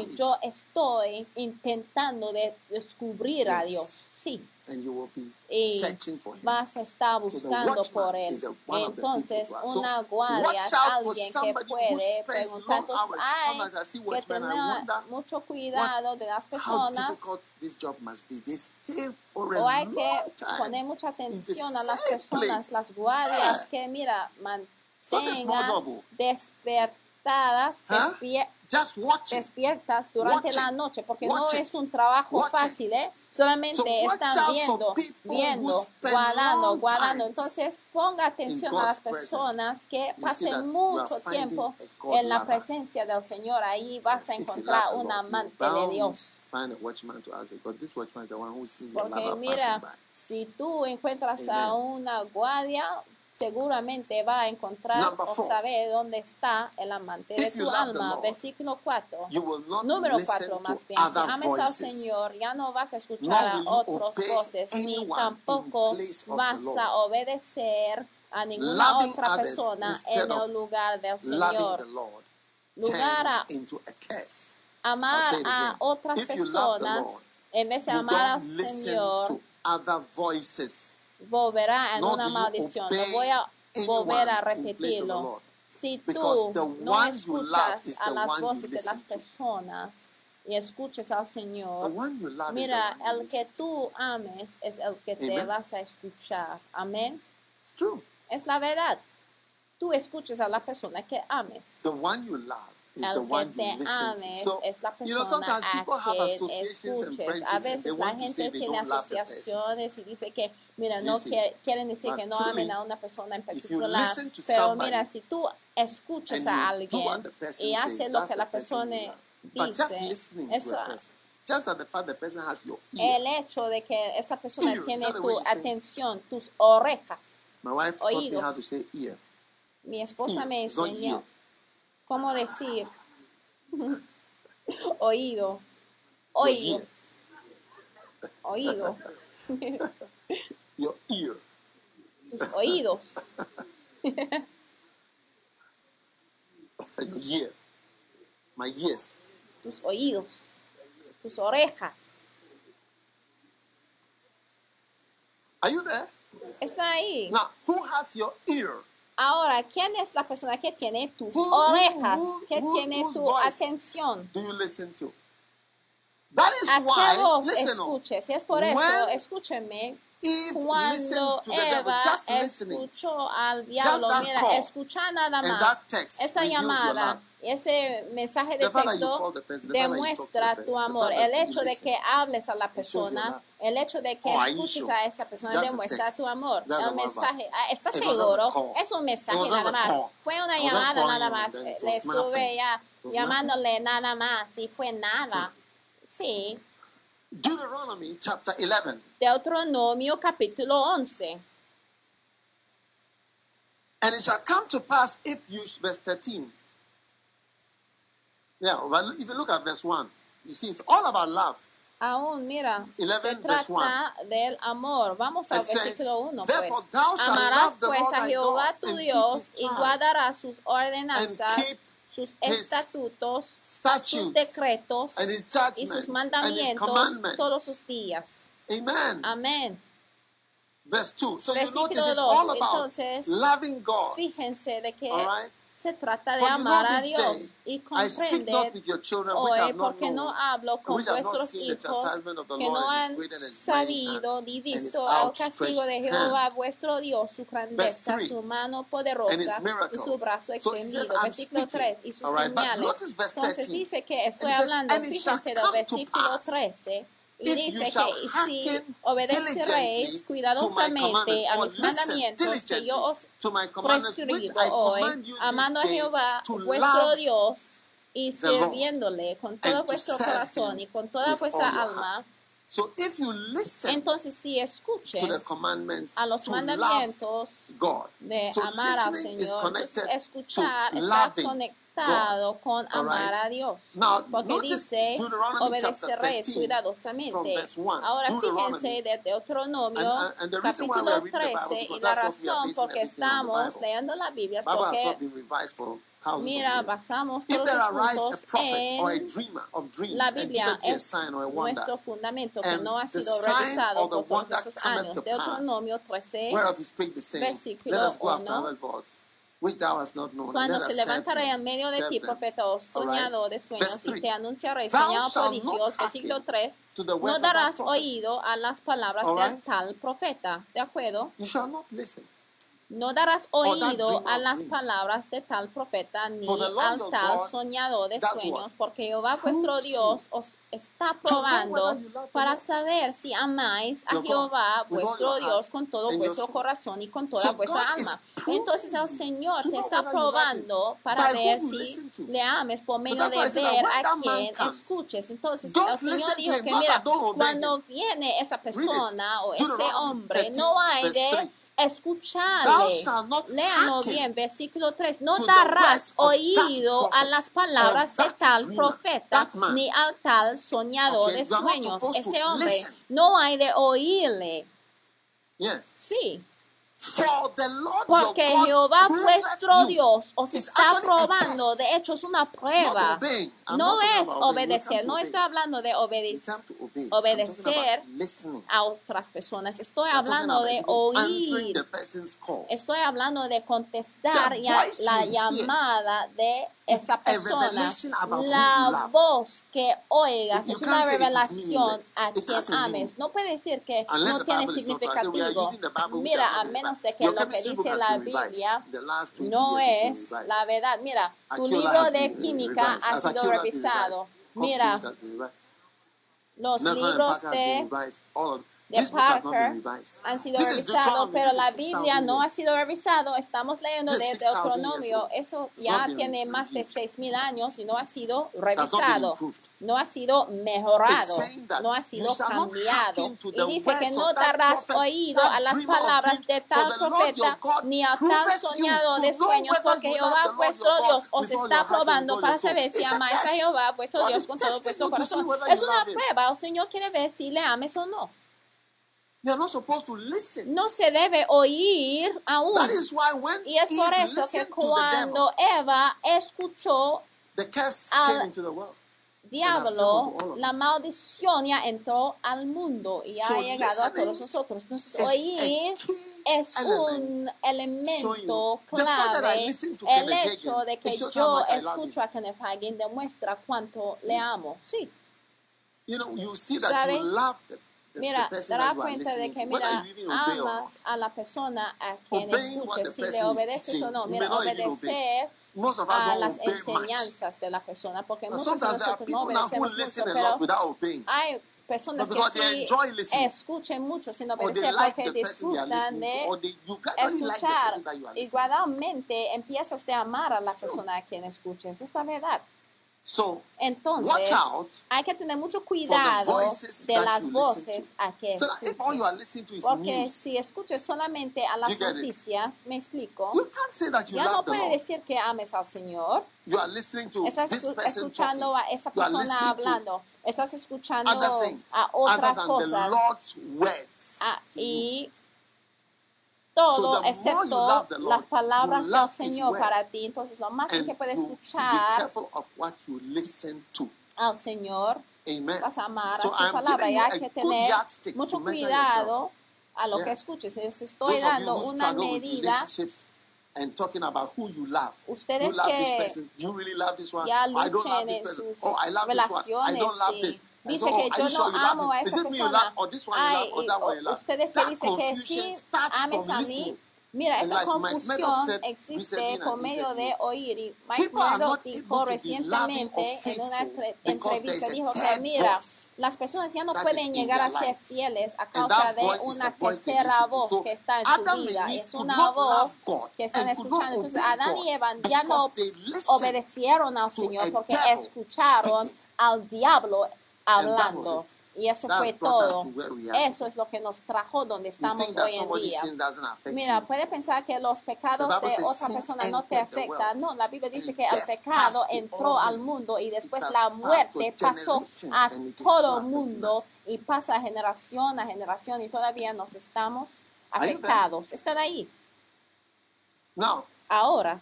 y yo estoy intentando de descubrir a Yes. Dios. Sí, And you will be y searching for him. vas a estar buscando por él. Entonces, una guardia watch es alguien que puede preguntar. Entonces, hay que tener mucho cuidado de las personas o hay que poner mucha atención a las personas, las guardias que, mira, mantengan oh. despertadas, despiertas durante la noche, porque no es un trabajo fácil, ¿eh? Solamente So están viendo, viendo, guardando, guardando. Entonces, ponga atención a las personas que pasen mucho tiempo en la presencia del Señor. Ahí vas a encontrar un amante de Dios. Porque mira, si tú encuentras a una guardia, seguramente va a encontrar Number o four. saber dónde está el amante de If tu alma. Lord, Versículo 4. You will not Número listen 4 to más bien. Si ames al. Señor, ya no vas a escuchar a otras voces, ni tampoco vas a obedecer a ninguna Loving otra persona en el lugar del Señor. Lord Lugar a amar a otras If personas, Lord, en vez de amar al Señor. Volverá en una maldición. No voy a volver a repetirlo. Si tú no escuchas a las voces de las personas y escuches al Señor, mira, el que tú ames es el que te Amen. vas a escuchar. Amén. Es la verdad. Tú escuches a la persona que ames. The one you love El the que one te you listen to. ames So, es la you know, persona sometimes a people have quien associations and escuches. A veces la gente tiene asociaciones y dice que, mira, no que- quieren decir But que no amen a una persona en particular. Pero mira, si tú escuchas a alguien y haces lo que la persona dice, listening eso, to a person, just at the fact the person has your ear. el hecho de que esa persona Ear, tiene tu atención, tus orejas. My wife taught me oídos. how to say ear. Mi esposa Ear, me enseñó. Cómo decir oído, oídos, oído, Your ear. tus oídos. Your ear. My ears. tus oídos, tus orejas. Are you there? Está ahí. Now, who has your ear? Ahora, ¿quién es la persona que tiene tus Who- orejas? who- Que who- tiene tu voice? atención? Do you listen to? That is ¿A qué why, voz listen, oh, escuches? Y es por eso, when escúcheme, Eve cuando Eva escuchó al diablo, mira, escucha nada más. Esa llamada. Ese mensaje de texto demuestra tu amor. El hecho de que hables a la persona, el hecho de que Oh, escuches a esa persona demuestra tu amor. El mensaje, ah, ¿estás seguro? Es un mensaje nada más. Fue una llamada nada más. Le estuve ya llamándole nada más y fue nada. Sí. Deuteronomy chapter 11. Deuteronomio capítulo 11. And it shall come to pass if you, verse 13. Yeah, but if you look at verse 1, you see it's all about love. Aún, mira, 11 se trata del amor. Vamos al It says, versículo 1, pues. "Therefore thou shalt Amarás pues a Jehová tu Dios y guardarás sus ordenanzas, sus estatutos, sus statutes, decretos and his y sus mandamientos todos los días. Amén. Verse 2. So you notice it's all about Entonces, loving God. Fíjense de que All right? se trata de For amar a Dios day, y I speak not comprender with your children which hoy have not porque no hablo con which have not vuestros seen the hijos chastisement of the que Lord no and han sabido ni visto el castigo de Jehová vuestro Dios, su grandeza, su mano poderosa y su brazo extendido. I'm Versículo speaking. 3 y sus All right, señales. Entonces 13. dice que estoy hablando, "And it shall fíjense del versículo pass, 13. Y dice que si obedeceréis cuidadosamente a mis mandamientos que yo os prescribo hoy, amando a Jehová vuestro Dios y sirviéndole con todo vuestro corazón y con toda vuestra alma. So if you listen Entonces, si to the escuches commandments a los to love mandamientos God, de so amar al is Señor, escuchar está conectado con All amar right? a Dios. Now, Porque dice, Deuteronomy chapter obedeceréis 13 from cuidadosamente. verse 1. Ahora fíjense de Deuteronomio, And- and- and capítulo are reading the Bible, 13, y because la razón por que estamos leyendo la Biblia Bible porque Mira, If todos there los arise a puntos prophet or a en dreamer of dreams la and Biblia es sign or a wonder, nuestro fundamento que and no ha the sido revisado or the por todos wonder esos años. to pass, Deuteronomio 13, whereof he spake the same, versículo let us go after uno. other gods, which thou hast not known, and cuando se levantará en medio de ti profeta o soñador de sueños y te anunciaré señal prodigios, versículo hearken 3, to the no darás oído a las palabras right. tal profeta, ¿de acuerdo? You shall not listen. No darás oído a las palabras de tal profeta ni al tal soñador de sueños, porque Jehová vuestro Dios os está probando para saber si amáis a Jehová vuestro Dios con todo vuestro corazón y con toda vuestra alma. Entonces el Señor te está probando para ver si le ames por medio de ver a quien escuches. Entonces el Señor dijo que mira, cuando viene esa persona o ese hombre, 13, no hay de 3. Escucharle. Léanlo bien, versículo 3. No darás oído a las palabras de tal profeta ni al tal soñador de sueños. Ese hombre no hay de oírle. Yes. Sí, porque Jehová vuestro. Dios os está probando. De hecho, es una prueba. No es obedecer, no estoy hablando de obedecer obedecer a otras personas. Estoy hablando de oír. Estoy hablando de contestar la llamada de esa persona. La voz que oigas es una revelación a quien ames. No puede decir que no tiene significativo. Mira, a menos de que lo que dice la. Biblia The last 20 no es la verdad. Mira, tu libro de química ha sido revisado. Mira, los libros de de Parker han sido revisados, pero la Biblia 6,000 no ha sido revisado. Estamos leyendo de is 6,000 years Deuteronomio. Eso ya tiene más de reviewed. 6.000 años y no ha sido revisado. No ha sido mejorado. No ha sido cambiado. Y dice que no darás oído a las palabras de tal profeta ni a tal soñado de sueños, porque Jehová vuestro Dios os está probando para saber si amáis a. Jehová vuestro Dios con todo vuestro corazón. Es una love El Señor quiere ver si le ames o no. Not supposed to listen. no se debe oír aún. That is why when Y es por eso que listened to the cuando devil, Eva escuchó the curse al came into the world. diablo, la maldición ya entró al mundo y ha So llegado a todos nosotros. Entonces, oír es element un elemento clave. El hecho de que yo escucho a Kenneth Hagin demuestra cuánto le Yes. amo. Sí, You know, you see that ¿Sabe? you love the, the, mira, the person das that you are cuenta de que, mira, amas a la persona a quien the si le obedeces o no. Mira, obedecer Most of a las obey much. enseñanzas de la persona, porque are nosotros no obedecemos listen mucho, a lot pero hay personas que sí escuchen mucho sin obedecer porque disfrutan de escuchar gradualmente empiezas de amar a la persona a quien escuches. Es la verdad. So, watch Entonces, out hay que tener mucho cuidado de las voces a que So if all you are listening to is Porque news, si escuches solamente a las get it? noticias, me explico, you can't say that you ya no puede decir que ames al Señor. You are listening to Estás this person escuchando talking. a esa You are persona hablando. Estás escuchando other things a other otras cosas. Lord's words. Ah, y todo excepto las palabras del Señor para ti. Entonces, lo más que puedes escuchar al Señor, vas a amar a su palabra y hay que tener mucho cuidado a lo que escuches. Estoy dando una medida. and talking about who you love. Ustedes you love this person. Do you really love this one? I don't love this person. Oh, I love this one. I don't love this dice que yo no amo a esa persona. Ay, ustedes que dicen que sí, ames a mí. Mira, esa confusión existe por medio de oír. Y Mike dijo recientemente en una entrevista, dijo que mira, las personas ya no pueden llegar a ser fieles a causa de una tercera voz que está en su vida. Es una voz que están escuchando. Entonces, Adán y Eva ya no obedecieron al Señor porque escucharon al diablo hablando. Y eso fue todo. Eso es lo que nos trajo donde estamos hoy en día. Mira, puede pensar que los pecados de otra persona no te afectan. No, la Biblia dice que el pecado entró al mundo y después la muerte pasó a todo el mundo y pasa generación a generación y todavía nos estamos afectados. Están ahí. no Ahora.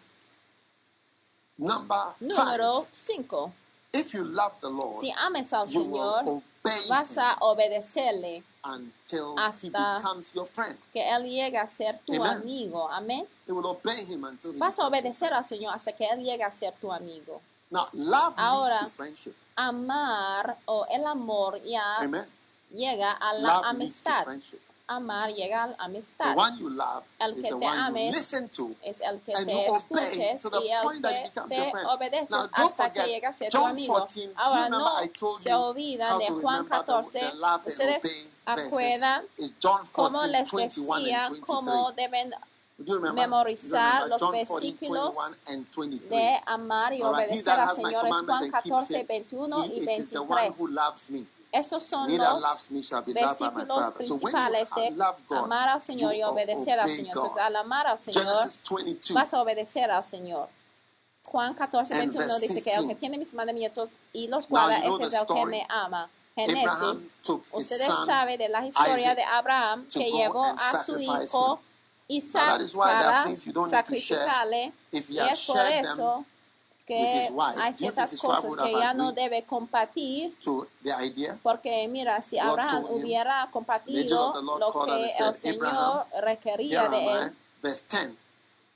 Número 5. If you love the Lord, si ames al Señor, vas a obedecerle until hasta he becomes your friend. que Él llegue a ser tu amigo. Amén. Vas a obedecer al Señor hasta que Él llegue a ser tu amigo. Now, love Ahora, to friendship. amar o el amor ya llega a la amistad amar llega a amistad. The one you love el que is the te one es el que te y el que that que John 14, no Ustedes les decía cómo deben memorizar los versículos de amar y obedecer al Señor. Juan y 23. Esos son los versículos principales de amar al Señor y obedecer al Señor. Entonces, al amar al Señor, vas a obedecer al Señor. Juan 14, 21 dice que el que tiene mis mandamientos y los guarda, es el que me ama. Génesis, ustedes saben de la historia de Abraham que llevó a su hijo Isaac para sacrificarle. Y es por eso que hay ciertas cosas que ya no debe compartir. Porque mira, si Abraham hubiera compartido lo que el Señor requería de él,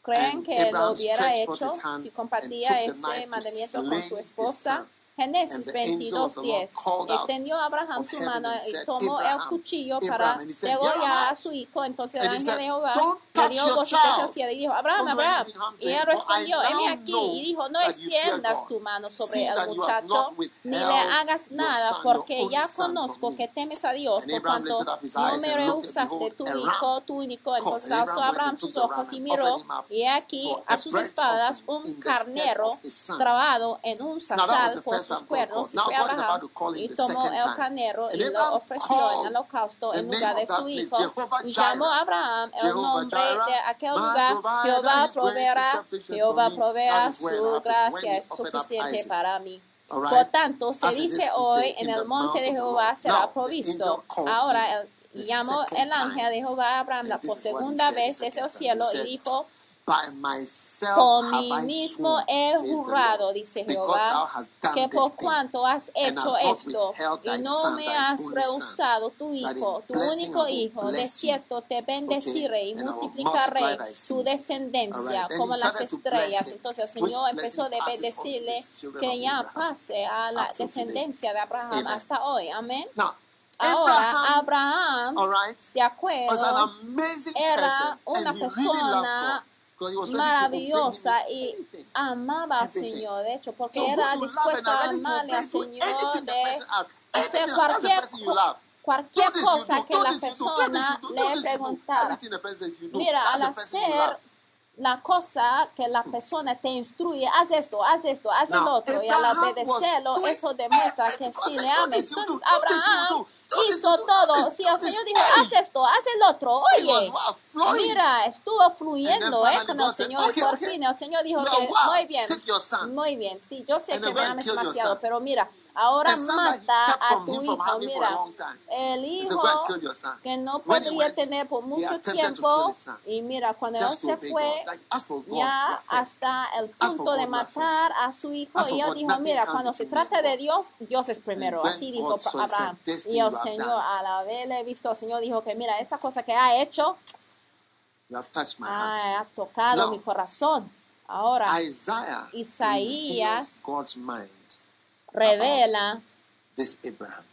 creen que lo hubiera hecho si compartía ese mandamiento con su esposa. Génesis 22:10. Extendió Abraham su mano y tomó el cuchillo para degollar a su hijo. Entonces el ángel de Jehová le dio voz hacia y dijo, Abraham, Abraham. Y él respondió, heme aquí. Y dijo, no extiendas tu mano sobre el muchacho ni le hagas nada, porque ya conozco que temes a Dios, por cuanto no me rehusaste tu hijo, tu único. Entonces alzó Abraham sus ojos y miró, y aquí a sus espadas un carnero trabado en un sazal sus cuerdos y fue a Abraham y tomó el carnero y lo ofreció en holocausto en lugar de su hijo. Y llamó a Abraham el nombre de aquel lugar, Jehová proveerá, Jehová proveerá su gracia es suficiente para mí. Por tanto, se dice hoy, en el monte de Jehová será provisto. Ahora llamó el ángel de Jehová a Abraham la por segunda vez desde el cielo y dijo, By myself por mí mismo he jurado, dice Jehová, que por cuanto has hecho esto y no me has rehusado tu hijo, tu único hijo, de cierto te bendeciré y multiplicaré tu descendencia como las estrellas. Entonces el Señor empezó a bendecirle que ya pase a la descendencia de Abraham hasta hoy. Amén. Ahora, Abraham, de acuerdo, era una persona maravillosa y amaba al Señor, de hecho, porque era dispuesto a amarle al Señor de hacer cualquier cosa cualquier cosa que la persona le preguntara. Mira, al hacer la cosa que la persona te instruye, haz esto, haz esto, haz el otro, y al obedecerlo, eso demuestra que sí le amas. Entonces, Abraham hizo todo. Si el Señor dijo, haz esto, haz el otro, oye, mira, estuvo fluyendo eh, con el Señor. Por fin, el Señor dijo que muy bien, muy bien, sí, yo sé que me amas demasiado, pero mira. Ahora mata a tu hijo. Mira, el hijo que no podría tener por mucho tiempo. Y mira, cuando él se fue, ya hasta el punto de matar a su hijo. Y él dijo, mira, cuando se trata de. Dios, Dios es primero. Así dijo Abraham. said, "This Y el Señor, done." al haberle visto al Señor, dijo que mira, esa cosa que ha hecho, ha tocado mi corazón. Ahora Isaías reveals God's mind revela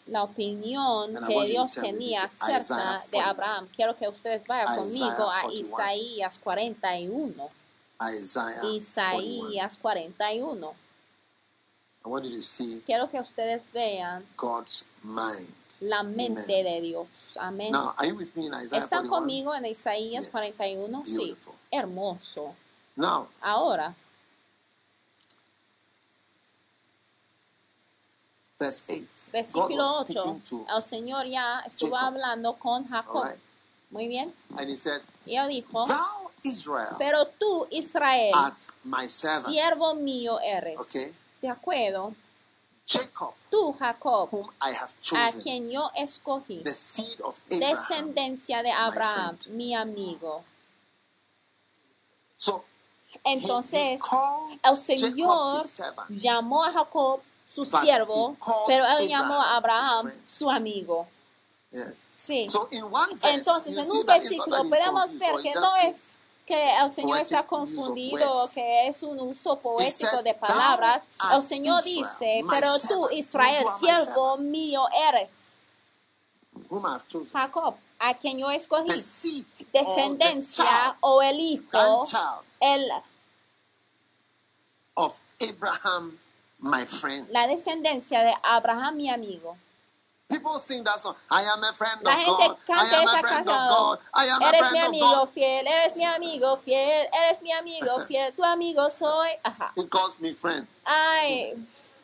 la opinión que Dios tenía acerca de 41. Abraham. Quiero que ustedes vayan conmigo a 41. Isaías 41. Isaiah 41. Isaías 41. I want you to see Quiero que ustedes vean God's mind. la mente de Dios. Amén. ¿Están 41? conmigo en Isaías Yes. 41? Sí. Hermoso. Now, Ahora, verse 8. God versículo was 8. speaking to, El Señor ya estuvo Jacob. hablando con Jacob. right? Muy bien. And he says, Y él dijo, Thou, Israel, pero tú, Israel, my servant. siervo mío eres. Okay? De acuerdo. Jacob, Tú, Jacob, whom I have a chosen, quien yo escogí, the seed of Abraham. descendencia de Abraham, mi amigo. So, he, he Entonces, called el Señor llamó a Jacob su siervo, pero él llamó a Abraham su amigo. Yes. Sí. So, in one verse, Entonces, en un versículo podemos ver que no es que el Señor está confundido, que es un uso poético de "Thou palabras. El Señor dice, pero tú, Israel, siervo servant." mío eres, whom I have chosen. Jacob, a quien yo escogí. Descendencia o el hijo, el, Abraham, my friend. la descendencia de Abraham, mi amigo. People sing that song. I am a friend La of gente God. I canta am esa a friend of canción. God. I am a Eres mi friend of amigo God. fiel, eres mi amigo fiel, eres mi amigo fiel, tu amigo soy. Ajá. He calls me friend. Ay,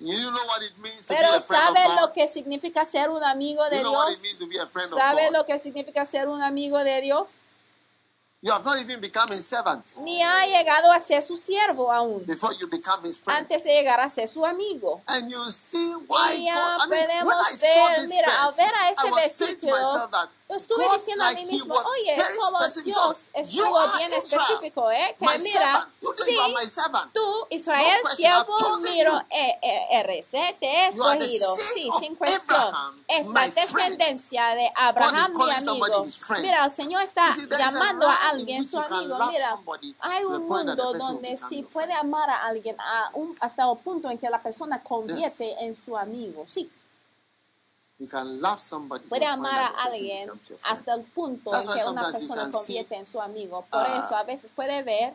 You know what it means to pero be a friend of ¿sabes God? lo que significa ser un amigo de you know what Dios? it means to be a friend of ¿Sabes God? lo que significa ser un amigo de Dios? You have not even become his servant Ni ha llegado a ser su siervo aún, before you become his friend. antes de llegar a ser su amigo. And you see why Y ya God. I mean, when I saw ver, this mira, al verse, ver a este I was saying to versículo, Estuve God, diciendo a mí mismo, oye, como. Dios estuvo bien específico, ¿eh? Que mira, sí, tú, Israel, No siervo mío, you. eh, eh, eres, ¿eh? Te he escogido, sí, sin cuestión. Es la descendencia de Abraham, mi amigo. Mira, el Señor está see, llamando a alguien su amigo. Mira, hay un mundo donde your puede amar a alguien a un, hasta el punto en que la persona convierte en su amigo. Sí, You can love somebody to puede amar a alguien hasta el punto en que una persona can convierte en su amigo. Por uh, eso a veces puede ver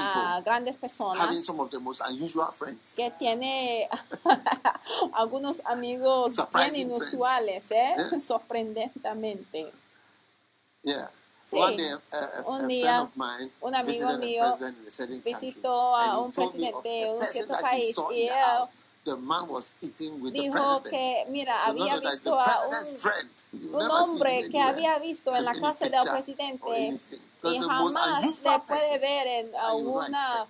a grandes having personas some of the most unusual friends. que tiene algunos amigos bien inusuales, ¿eh? Yeah. sorprendentemente. Yeah. Sí. One day, a, a- a Un día, of mine un amigo mío visitó a un presidente de un cierto país y él. The man was eating with the dijo president. que, mira, So, había visto a un, hombre que había visto en la casa del presidente y jamás le puede ver en alguna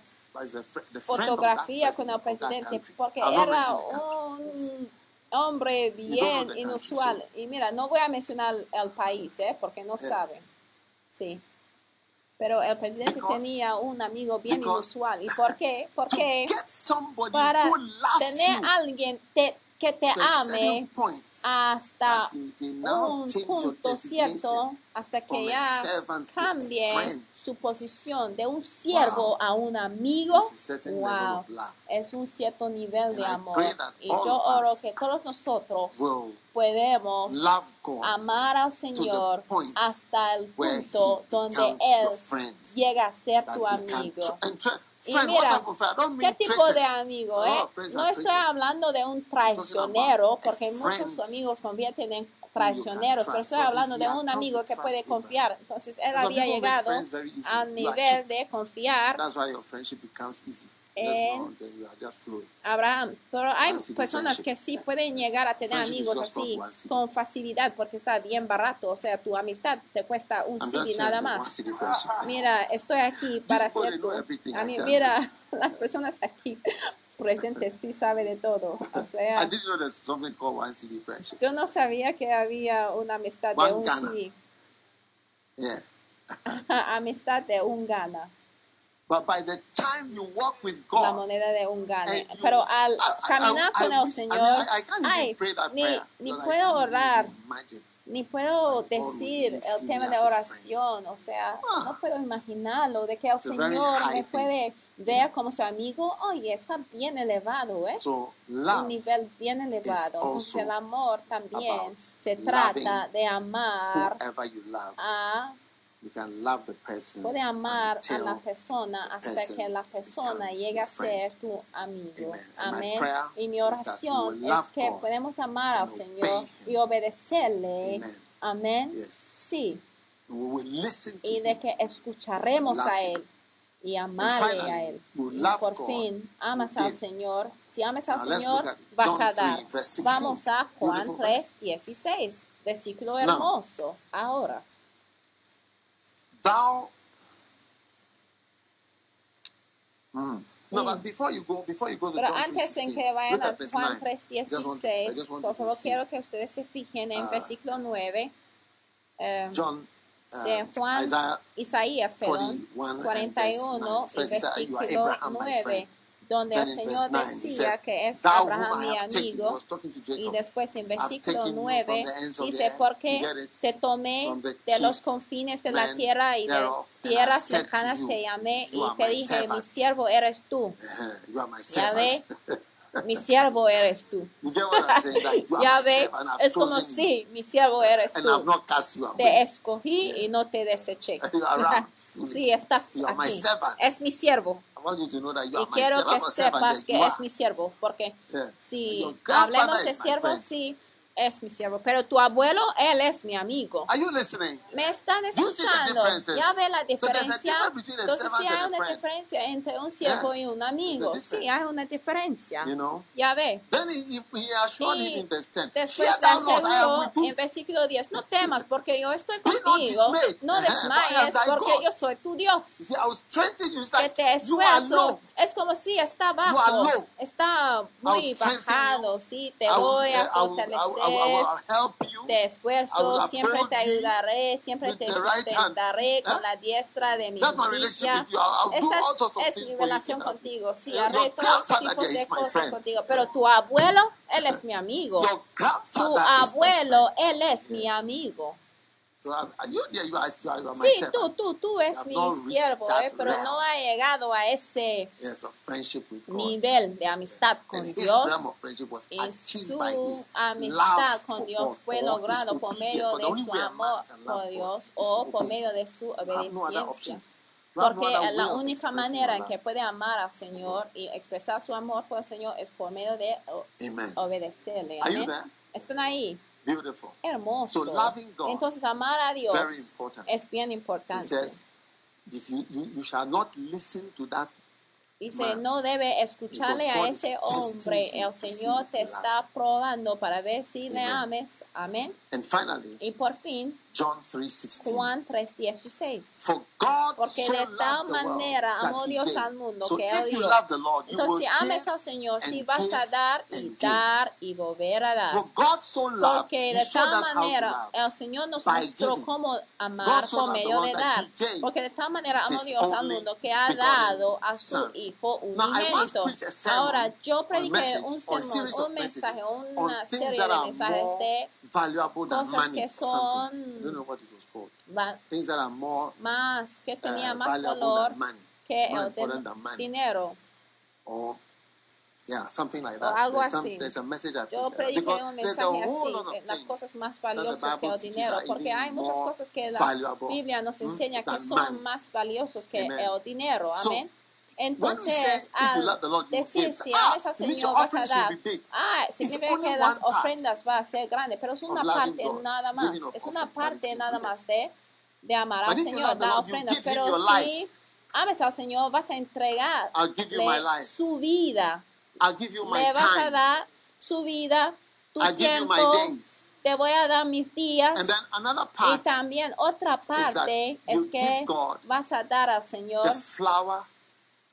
fotografía con el presidente porque era un hombre bien inusual. Y mira, no voy a mencionar el país, ¿eh? porque no Yes. saben. Sí. Pero el presidente Because- tenía un amigo bien inusual. ¿Y por qué? Porque get somebody para tener a alguien te- que te certain ame hasta un punto cierto hasta que ya cambie su posición de un siervo a un amigo. Wow. Es un cierto nivel de amor. Y yo oro que todos nosotros podemos amar al Señor hasta el punto donde Él llega a ser tu amigo. Y mira, ¿Qué tipo de amigo? Eh? No estoy hablando de un traicionero, porque muchos amigos convierten en traicioneros, pero estoy hablando de un amigo que puede confiar. Entonces él había llegado al nivel de confiar En. Abraham. Pero hay personas que sí pueden llegar a tener amigos así con facilidad porque está bien barato. O sea, tu amistad te cuesta un CD nada más. Mira, estoy aquí para hacer A mí, mira, las personas aquí presente sí sabe de todo. O sea, CD yo no sabía que había una amistad de un Ghana. Yeah. amistad de un gana, la moneda de un you- Pero al caminar con el Señor, ay, pray that ni, ni puedo orar, ni puedo decir el tema de oración, o sea, Ah. no puedo imaginarlo, de que el Señor me puede ver como su amigo, oye, está bien elevado, ¿eh? Un nivel bien elevado. Entonces el amor también se trata de amar a, You can love the person puede amar a la persona hasta que la persona llegue a ser tu amigo. Amén. Y mi oración es que God podemos amar al Señor y obedecerle. Amén. Yes. Sí. We will listen to Y de que escucharemos a. Él y amarle a Él. Y por God, fin amas al. Señor. Si amas al Señor, vas a 3, dar. verse 16. Vamos a Juan Beautiful 3, 16. Versículo Now. hermoso. Ahora. Thou. Mm. No, Mm. but before you go, before you go to Pero John antes en 3:16, que vayan look a Juan 9. 3, Just want- I 16, just want por you to favor quiero que ustedes se fijen en Ah. versículo 9. eh, John, uh, de Juan, Isaiah Isaías, perdón, 41 and 41 verse y 9. First he said, "You are versículo Abraham, my 9, friend." Donde el Señor verse 9, he decía que es Abraham mi amigo. Y después en versículo taken you from 9 the ends of the dice, porque te tomé de los confines de la tierra y de tierras lejanas te llamé y te dije, mi siervo eres tú, Ya ve, mi siervo eres tú. Ya ve, es como si mi siervo eres tú. Te escogí y no te deseché. Sí, estás aquí. Es mi siervo. Y quiero que sepas que es mi siervo, porque si hablemos de siervo, sí, es mi siervo. Pero tu abuelo, él es mi amigo. Are you listening? Me están escuchando. Ya ve la So diferencia. a Entonces sí hay una diferencia entre un siervo Yes, y un amigo. Sí, hay una diferencia. You know? Ya ve. Then he, he, Y in verse 10. después en versículo 10, no temas porque yo estoy contigo, no uh-huh, desmayes porque yo soy tu Dios. See, I you. It's que like te esfuerzo. Es como si está bajo, está muy bajado. Sí, te voy a I fortalecer, will esfuerzo, siempre te ayudaré, siempre te sustentaré con la diestra de mi justicia. Esta es mi relación contigo. Sí, haré todos tipos de cosas contigo. Pero tu abuelo, él es mi amigo. Tu abuelo, él es mi amigo. So I'm, are you there? You are, you are, you are my Sí, tú, tú, tú es mi siervo, eh, pero no ha llegado a ese Yes, nivel de amistad con and Dios. Y su amistad con Dios fue logrado por medio de su amor por Dios o por medio de su obediencia. Porque la única manera en que puede amar al Señor y expresar su amor por el Señor es por medio de obedecerle. Están ahí. Beautiful. Hermoso. So loving God, Entonces amar a Dios Very important. es bien He importante. says, if you, you, you shall not listen to that Dice, man. no debe escucharle a ese hombre. El Señor te está probando para ver si le ames. Amén. And finally, Y por fin, John 3.16. Juan 3:16. For God Porque so de tal manera amó Dios al mundo So que él dio. Lord, Entonces, si ames al Señor, si vas a dar y dar y volver a dar. For God so loved, Porque de tal manera el Señor nos mostró cómo amar por medio de dar. Porque de tal manera amó Dios al mundo que ha dado a su. Hijo unigénito. Ahora, yo prediqué un sermón, un mensaje, una serie de mensajes de cosas que son- I don't know what it was called. va- Things that are more más, que tenía uh, más valuable valor than money. que more el de dinero. Or yeah, something like O that. algo there's, some, así. there's a message I Yo like un mensaje así, las cosas más valiosas que el dinero, porque hay muchas cosas que la valuable, Biblia nos enseña que son money. más valiosos que Amen. el dinero. Amén. Entonces, al decir si ames al Señor vas a dar, ah, significa que las part ofrendas va a ser grande, pero es una parte nada más, es una parte nada más de, de amar al Señor, dar ofrendas, pero si ames al Señor vas a entregar su vida, le vas a dar su vida, tu tiempo, te voy a dar mis días. And then another Y part, también otra parte es que vas a dar al Señor the flower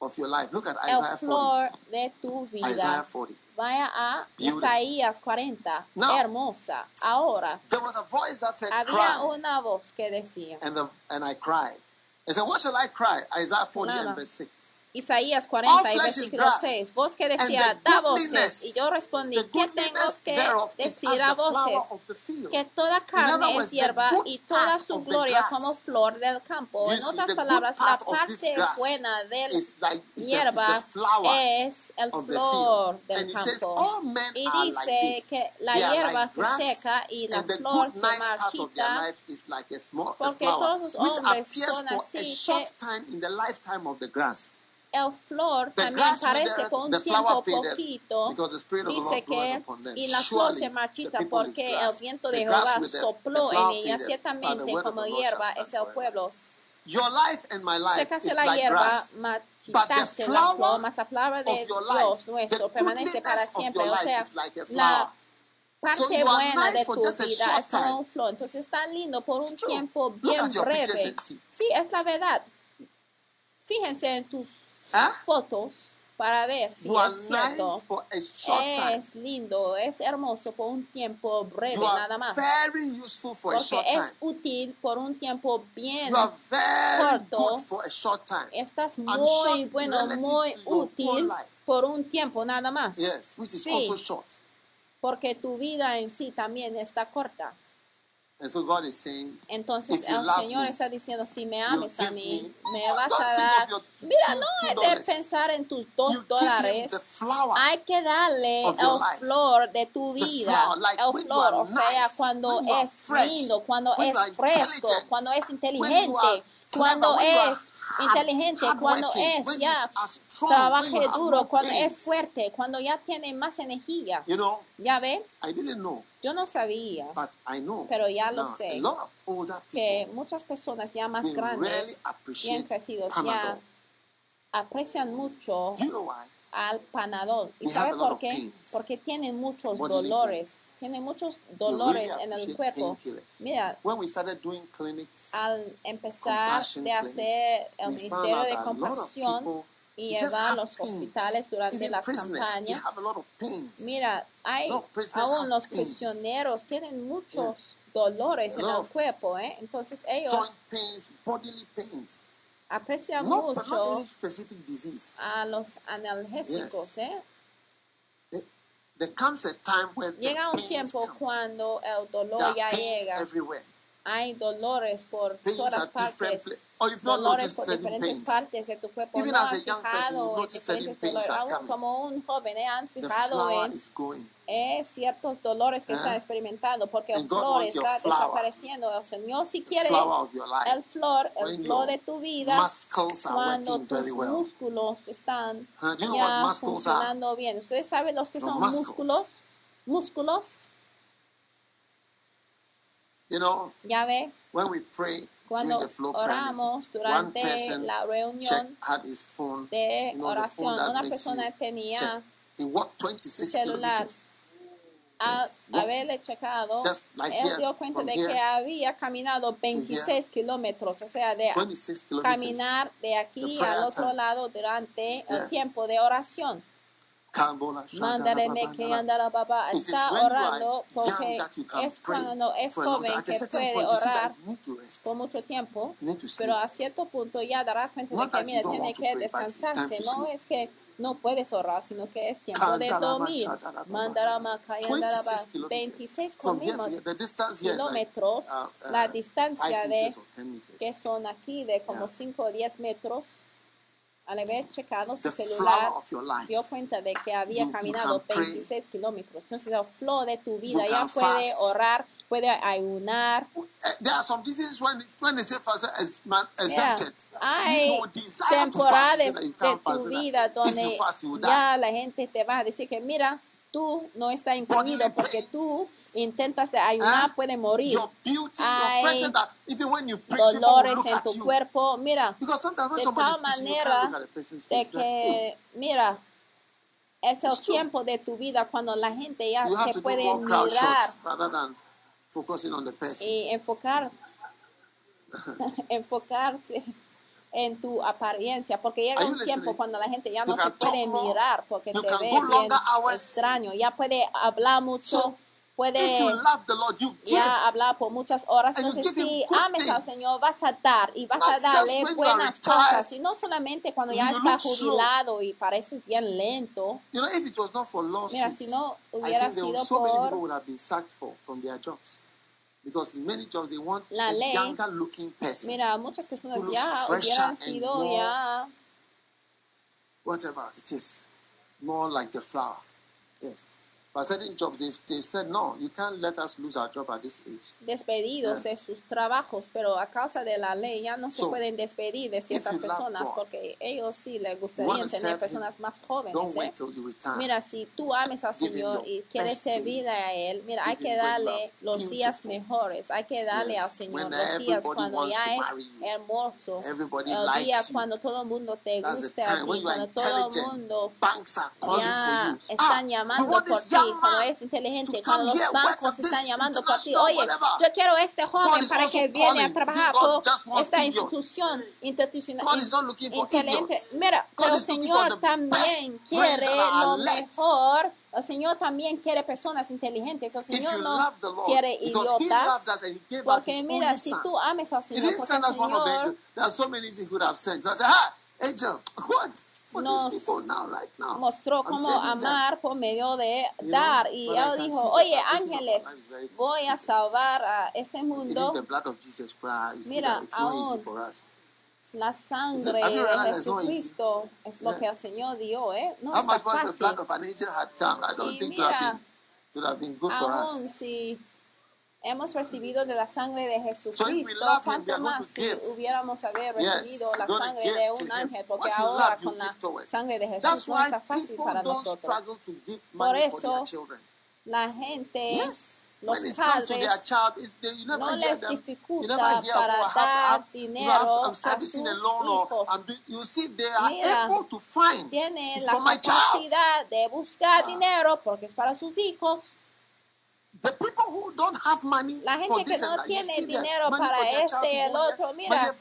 of your life. Look at Isaiah el 40. flor de tu Isaiah vida. 40. Vaya a Beautiful. Isaías 40. Now- Hermosa. Ahora, There was a voice that said, había Cry. una voz que decía, And, the, and I cried. I said, What shall I cry? Isaiah 40 Nada. and verse 6. Isaías All 40 y versículo grass, 6, voz que decía, da voces. Y yo respondí, ¿qué tengo que decir a voces? Que toda carne es hierba y toda su gloria como flor del campo. En otras palabras, la parte buena the, is hierba es el flor del campo. Y dice que la hierba se seca y la flor se marchita porque todos los hombres son así que- el flor también grass parece withereth, por un tiempo poquito. Dice que y la flor se marchita porque el viento de Jehová sopló en ella ciertamente como hierba es el pueblo. Your life and my life la like hierba, grass. marchitase la flor, mas la palabra de Dios nuestro permanece para siempre. O sea, la parte buena de tu vida es como un flor. Entonces está lindo por un tiempo bien breve. Sí, es la verdad. Fíjense en tus Huh? fotos para ver si You es cierto. nice for a short time. Es lindo, es hermoso por un tiempo breve You nada más. very useful for a Porque short es time. útil por un tiempo bien. You are very corto. good for a short time. Estás muy short bueno, muy útil por un tiempo nada más. Yes, which is Sí. also short. Porque tu vida en sí también está corta. And so God is saying, Entonces If you el Señor me, está diciendo, si me ames a mí, me- me vas a dar... Mira, no es de pensar en tus dos dólares. Hay que darle el life. flor de tu vida, flower, like el flor, o sea, nice, cuando es fresh, lindo, cuando es fresco, cuando es inteligente, cuando es inteligente, cuando es ya trabaje duro, cuando es fuerte, cuando ya tiene más energía. Ya ve, yo no sabía. Pero ya lo sé. Que muchas personas ya más grandes, bien crecidos, ya aprecian mucho Al panadol. ¿Y sabe a por qué? Porque tienen muchos dolores. Tienen muchos dolores en el cuerpo. Mira, al empezar de hacer el ministerio de a compasión y llevar have los hospitales durante las campañas, a mira, hay aún los prisioneros tienen muchos dolores A en el cuerpo, ¿eh? Entonces ellos But not mucho a los analgésicos, ¿eh? There comes a time when Llega un tiempo come. cuando el dolor ya llega. everywhere. Hay dolores por Pains todas partes. Dolores por diferentes pains. partes de tu cuerpo. Even no as a han young person, fijado you en diferentes pains dolores. are Aún coming. como un joven, ¿eh? han fijado en eh, ciertos dolores que Ah. están experimentando porque el And God flor está desapareciendo. El Señor si quiere el flor, el flor de tu vida cuando tus well. músculos están you know ya muscles are? funcionando bien. ¿Ustedes saben los que Your son muscles. músculos? Músculos, You know, ya ve, when we pray cuando oramos durante la reunión had his phone. de oración, una persona tenía 26 celular. Kilometers. a Yes, haberle checado, like él here, dio cuenta de here que había caminado 26 kilómetros, o sea, de 26 kilometers. caminar de aquí al otro lado durante el tiempo de oración. Babandala. que andara is está orando porque es cuando es joven que puede orar por mucho tiempo, pero a cierto punto ya dará cuenta de que mira, tiene que descansarse. No es que no puedes orar, sino que es tiempo de dormir. Mandarama, Kayandaraba, 26 kilometers. 26 From here to kilómetros uh, la five distancia de meters or 10 meters. que son aquí de como Yeah. 5 o 10 metros. Al haber checado su celular, dio cuenta de que había caminado can pray. 26 kilómetros. Entonces, el flow de tu vida ya puede orar, puede ayunar. Uh, There are some diseases when when they say fast is man Yeah. exempted. Hay desire to fast, temporadas de tu that vida donde ya la gente te va a decir que mira, tú no estás incluido porque tú intentas de ayunar, Huh? puede morir. Your beauty, Hay your freshness, that even when you preach, people will Dolores look en at tu you. cuerpo, mira, Because sometimes when de somebody is tal preaching, en tu apariencia, porque llega un tiempo cuando la gente ya no se puede mirar porque te ve bien extraño, ya puede hablar mucho, puede ya hablar por muchas horas. Entonces, si ames al Señor, vas a dar y vas a darle buenas cosas, y no solamente cuando ya está jubilado y parece bien lento. Mira, si no hubiera sido por Because in many jobs they want la ley. younger looking person. Mira, muchas personas who ya hubieran sido ya whatever it is, more like the flower. Yes. But certain jobs, they, they said, no, you can't let us lose our job at this age. Despedidos yeah. de sus trabajos, pero a causa de la ley ya no so, se pueden despedir de ciertas personas God, porque ellos sí les gustaría tener personas más jóvenes. Eh. Mira, si tú ames al Señor y quieres servir a Él, mira, hay que darle los días mejores, hay que darle yes. al Señor When los días cuando ya es hermoso, everybody el día you. cuando todo el mundo te That's gusta, a ti, cuando todo el mundo ya ah, están llamando por ti cuando eres inteligente, cuando los bancos están llamando por ti, oye, yo quiero este joven para que viene a trabajar por esta institución institucional inteligente. Mira, pero el Señor también quiere lo mejor. El Señor también quiere personas inteligentes. El Señor no quiere idiotas. Porque mira, si tú ames al Señor, porque el Señor... nos mostró cómo amar por medio de dar. Y él dijo, oye ángeles, voy a salvar a ese mundo. Mira, aún la sangre de Jesucristo es lo que el Señor dio, ¿eh? No está fácil. y mira, aún si hemos recibido de la sangre de Jesucristo, cuanto más si hubiéramos haber recibido la sangre de un ángel, porque ahora con la sangre de Jesús no está fácil para nosotros. Por eso, la gente los padres child, they, you never no les them. dificulta never hear, para oh, dar have, dinero have, have, a sus hijos. Do, you see, they are Mira. Tienen la capacidad de buscar ah. dinero porque es para sus hijos la gente que no tiene dinero para este y el otro, mira,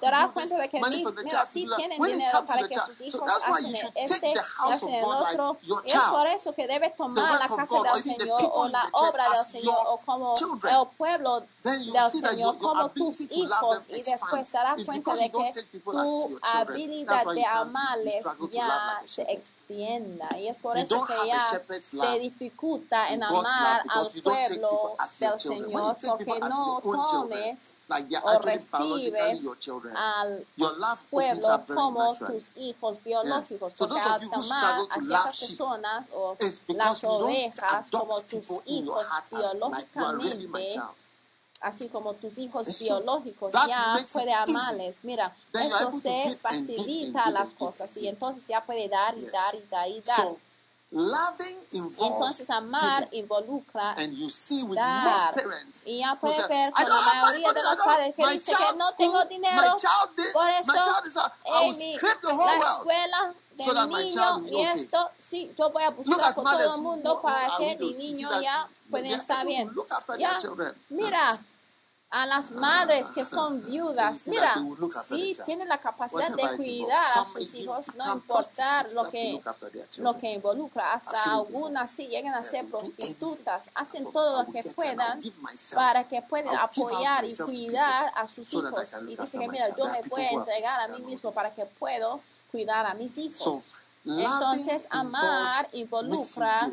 te das cuenta de que mira, sí tienen dinero para que sus hijos hacen este, hacen el otro. es por eso que debe tomar la casa del Señor o la obra del Señor o como el pueblo del Señor, como tus hijos. y después te cuenta de que tu habilidad de amarles ya se extienda. Y es por eso que ya te dificulta en amar a los pueblos del Señor, porque no tomes o recibes al pueblo como tus hijos biológicos. Porque al tomar a ciertas personas o las ovejas como tus hijos biológicamente, así como tus hijos biológicos ya puede amarles. Mira, eso se facilita las cosas y entonces ya puede dar y dar y dar y dar. Loving involves Entonces amar involucra And you see with dar. Most parents, y ya puede ver con la mayoría de los que que no tengo dinero, this, por esto la escuela de so mi niño y okay. sí, yo voy a buscar todo el mundo para que mi niño ya pueda estar bien. Ya, mira, a las madres que son viudas. Mira, sí tienen la capacidad de cuidar a sus hijos, no importar lo que, lo que involucra. Hasta algunas sí llegan a ser prostitutas, hacen todo lo que puedan para que puedan apoyar y cuidar a sus hijos. Y dicen que, mira, yo me voy a entregar a mí mismo para que puedo cuidar a mis hijos. Entonces, amar involucra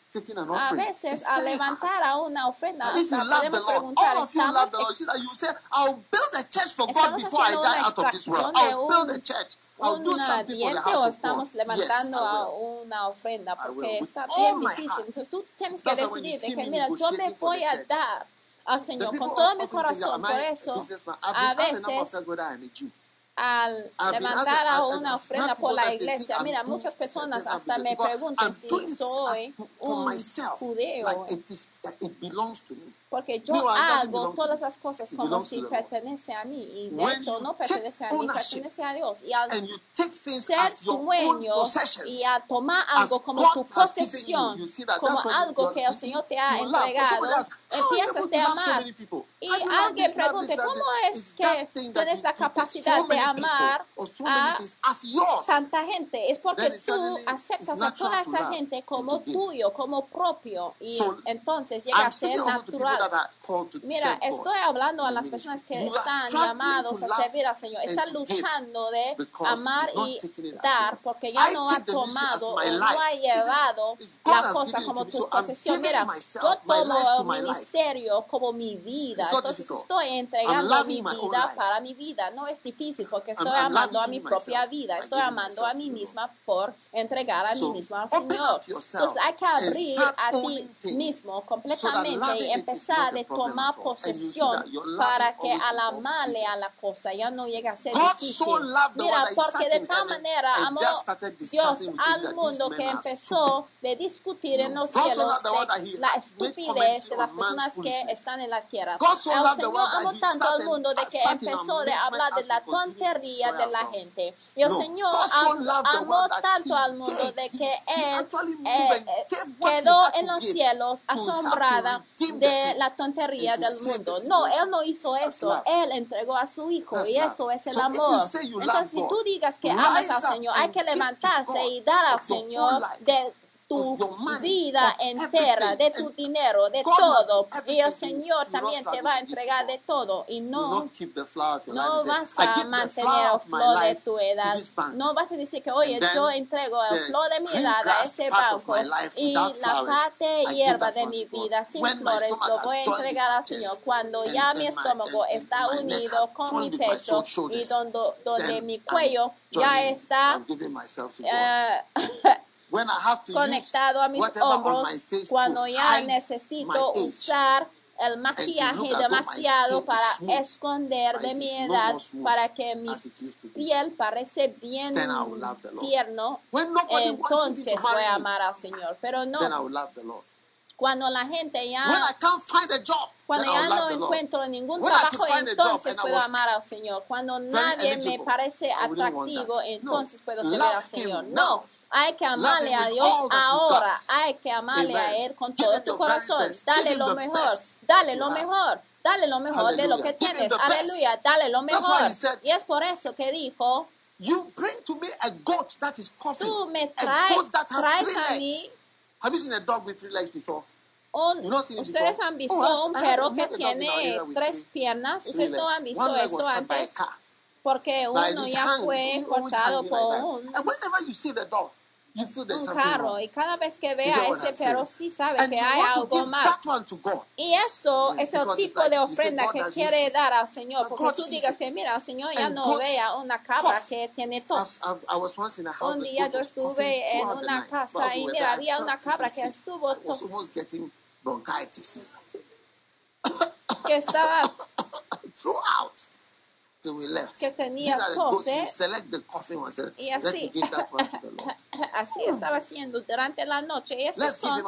A veces, al levantar a una ofrenda, if you love the Lord, all of you love I'll build a church. I'll do something for una ofrenda porque está bien difícil. Entonces tú tienes que decidir de que mira, yo me voy a dar al Señor con todo mi corazón. Por eso, a veces al levantar a una ofrenda por la iglesia. Mira, muchas personas hasta me preguntan si soy un judeo. Porque yo hago todas las cosas como si pertenece a mí. Y de hecho no pertenece a mí, pertenece a Dios. Y al ser dueño y a tomar algo como tu posesión, como algo que el Señor te ha entregado, empiezas a amar. Y alguien pregunte, ¿cómo es que tienes la capacidad de amar a tanta gente? Es porque tú aceptas a toda esa gente como tuyo, como propio. Y entonces llega a ser natural mira, estoy hablando a las personas que están llamados a servir al Señor, están luchando de amar y dar porque ya no ha tomado, no ha llevado la cosa como tu posesión. Mira, yo tomo el ministerio como mi vida, entonces estoy entregando mi vida para mi vida. No es difícil porque estoy amando a mi propia vida, estoy amando a mí misma por entregar a mí misma al Señor. Entonces hay que abrir a ti mismo completamente y empezar de tomar posesión para que a la mala a la cosa ya no llegue a ser difícil. Mira, porque de tal manera amó Dios al mundo que empezó de discutir en los cielos de la estupidez de las personas que están en la tierra. El Señor amó tanto al mundo de que empezó eh, eh, de hablar de la tontería de la gente. Y el Señor amó tanto al mundo de que Él eh, quedó en los cielos asombrada de la tontería del mundo. No, él no hizo eso. Él entregó a su hijo y esto es el amor. Entonces, si tú digas que amas al Señor, hay que levantarse y dar al Señor de tu vida entera, de tu dinero, de todo. Y el Señor también te va a entregar de todo. Y no, no vas a mantener el flor de tu edad. No vas a decir que, oye, yo entrego el flor de mi edad a ese banco y la parte hierba de mi vida sin flores lo voy a entregar al Señor. Cuando ya mi estómago está unido con mi pecho y donde, donde mi cuello ya está... Uh, conectado a mis hombros, cuando ya necesito usar el maquillaje demasiado para esconder de mi edad, para que mi piel parece bien tierno, entonces voy a amar al Señor. Pero no, cuando la gente ya, cuando ya no encuentro ningún trabajo, entonces puedo amar al Señor. Cuando nadie me parece atractivo, entonces puedo servir al Señor. No. Hay que amarle a Dios ahora. Hay que amarle a Él con todo tu corazón. Dale lo mejor. Dale lo mejor. Dale lo mejor de lo que tienes. Aleluya. Dale lo mejor. Y es por eso que dijo. You bring to me a goat that is coughing. Tú me traes, has three legs. Have you seen a dog with three legs before? Un, ustedes han visto oh, un perro que tiene tres piernas. Ustedes no han visto esto antes. Porque uno ya fue cortado por un un carro y cada vez que vea ese perro sí sabe que hay algo mal. Y eso es el tipo de ofrenda que quiere dar al Señor, porque tú digas que mira, el Señor ya no vea una cabra que tiene tos. Un día yo estuve en una casa y mira, había una cabra que estuvo tos. Que estaba throughout que tenía José. Y así, así estaba haciendo durante la noche. Estos son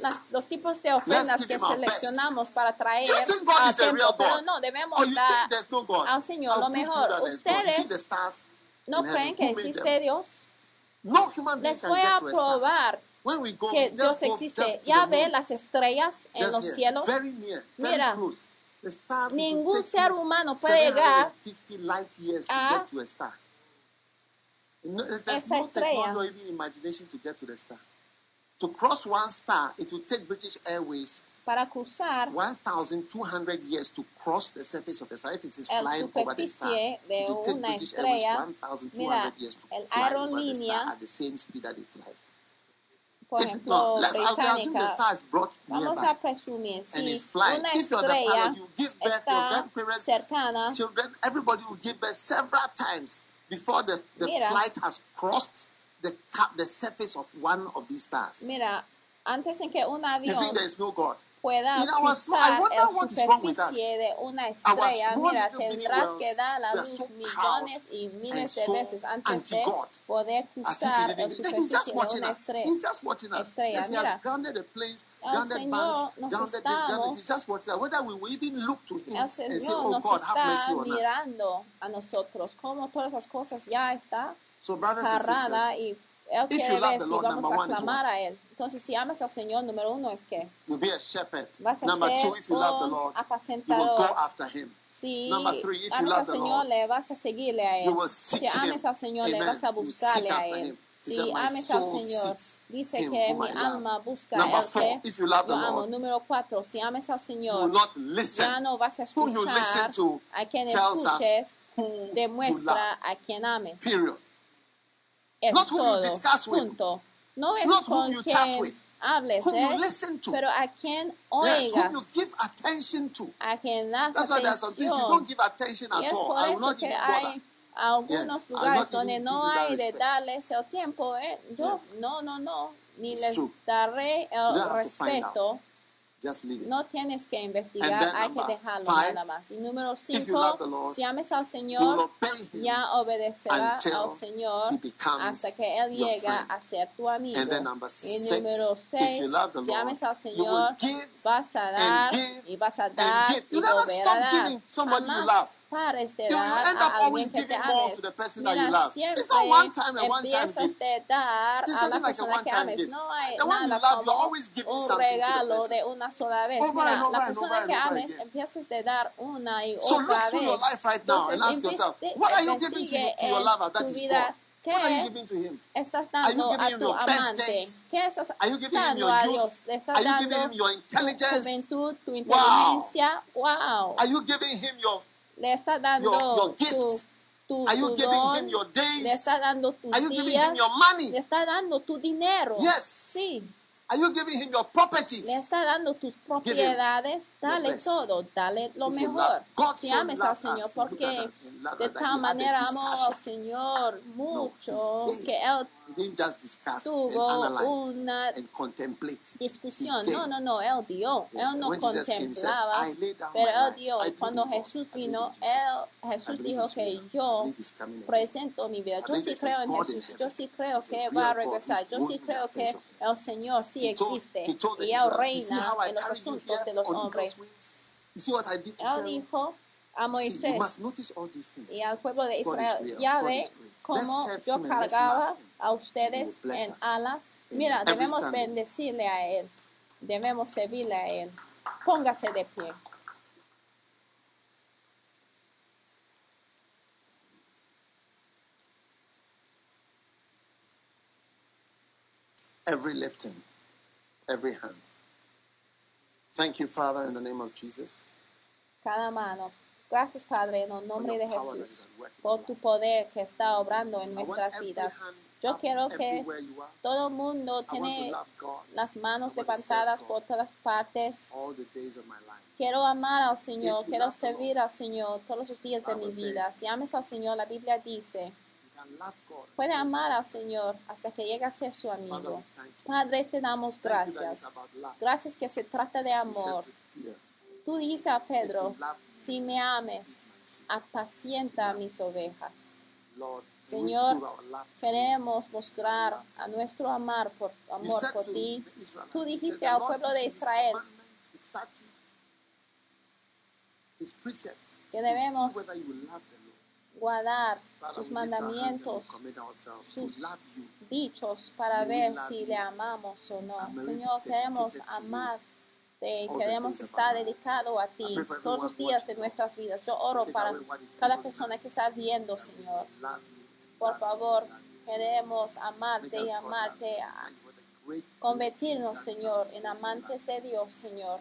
las, los tipos de ofrendas que seleccionamos para traer a tiempo. Pero no, debemos dar no al Señor lo mejor. ¿Ustedes no creen que existe Dios? No Les voy a probar que Dios existe. Ya ve las estrellas en los cielos. Mira, Ningún ser humano puede llegar a esa estrella. To cross one star, it will take British Airways para cruzar 1200 years to cross the surface of the star if it is flying over the star de it will take British estrella. Airways 1200 years to fly over the star at the same speed that it flies estrella pilot, you give birth, your está grandparents, cercana, children, everybody will give birth several times before the, the Mira. flight has crossed the cap, the surface of one of these stars. mira, Antes en que un You think there is no God. Pueda pisar la superficie de una estrella, mira, tendrás que dar la luz millones y miles de veces antes de poder cruzar la superficie just de watching una us. estrella. He's just watching us. estrella, Yes, he mira. El Señor nos grounded this, grounded estamos- this. He's just watching us. Whether we will even look to him El and say, Señor "Oh nos God, have mercy está on us." mirando a nosotros, como todas esas cosas ya está So, y Él If you ver si Lord, vamos a clamar a Él. Entonces, si amas al Señor, número uno es que you'll be a shepherd. vas a Number ser two, if you love the Lord, you will apacentador. go after him. Si Number three, if you amas love al the Señor, Lord, le vas a seguirle a You Él. will seek Si him. al Señor, le vas a buscarle a Él. him. Si said, "My ames al Señor, dice him que mi I love." alma busca Number four, if you love the yo amo. Lord, Número cuatro, si ames al Señor, ya no vas a Who you listen escuchar to a quien escuches, demuestra a quien ames. Period. Es Not who you todo. discuss with. Punto. No es Not who con you chat quien with. hables, Who ¿eh? you listen to. pero a quien oigas, you give attention to. a quien das That's why there are some things you atención. don't give attention Y at es all. por I will eso not que even bother. hay algunos Yes, lugares donde no hay de darles el tiempo, ¿eh? Yo, Yes. no, no, no, ni It's les true. daré el respeto. Just leave it. No tienes que investigar, then hay que dejarlo five, nada más. Y número cinco, Lord, si ames al Señor, ya obedecerá al Señor hasta que Él llega a ser tu amigo. And then number Y six, número seis, the si Lord, ames al Señor, vas a dar give y vas a dar y volver a dar. you Jamás love. para este, dar a alguien que te ames. Mira, siempre empiezas de dar a la persona like que ames. No hay nada como un regalo de una sola vez. Mira, la persona que ames empiezas de dar una y otra vez. Entonces, investigue en tu vida ¿Qué What are you giving to him? estás dando a tu amante? ¿Qué estás dando a Dios? ¿Le estás dando tu juventud, tu inteligencia? Wow. wow. Are you giving him your Le estás dando your- your gift? tu, Are you tu giving don. him your Le days? estás dando tus Are you giving días. him your money? Le estás dando tu dinero. Yes. Sí. Are you giving him your Le properties? está dando tus propiedades, dale todo, dale lo If mejor. Si ames al Señor, porque de tal manera amó al. Señor mucho did. que Él He didn't just discuss and tuvo una discusión. No, no, no, Él dio. Yes, Él no when Jesus came, said, contemplaba, "I lay down pero Él dio. I cuando. Jesús vino. Él, Jesús dijo que yo presento mi vida. Yo sí creo en Jesús. Yo sí creo que va a regresar. Yo sí creo que. El Señor sí existe y Él reina en los asuntos de los hombres. Él dijo a Moisés must notice all these things. y al pueblo de Israel, ya ve cómo yo cargaba a ustedes en alas. Mira, debemos bendecirle a Él, debemos servirle a Él. Póngase de pie. Every lifting, every hand. Thank you, Father, in the name of Jesus. Cada mano. Gracias, Padre, en el nombre de Jesús, por tu poder que está obrando en nuestras vidas. Yo quiero que todo el mundo tiene las manos levantadas por todas partes. Quiero amar al Señor, quiero servir al Señor todos los días de mi vida. Si ames al Señor, la Biblia dice, Puede amar al. Señor hasta que llegue a ser su amigo. Padre, te damos gracias. Gracias que se trata de amor. Tú dijiste a Pedro, si me ames, apacienta mis ovejas. Señor. Queremos mostrar a nuestro amar por, amor por ti. Tú dijiste "The al pueblo de Israel que debemos guardar sus mandamientos, sus dichos para ver si le amamos o no. Señor, queremos the queremos estar dedicados a ti todos los días de nuestras vidas. Yo oro para cada persona que está viendo, Señor. Por favor, queremos amarte y amarte, lovers. a Thank you for the great convertirnos, Señor, en amantes de Dios, Señor.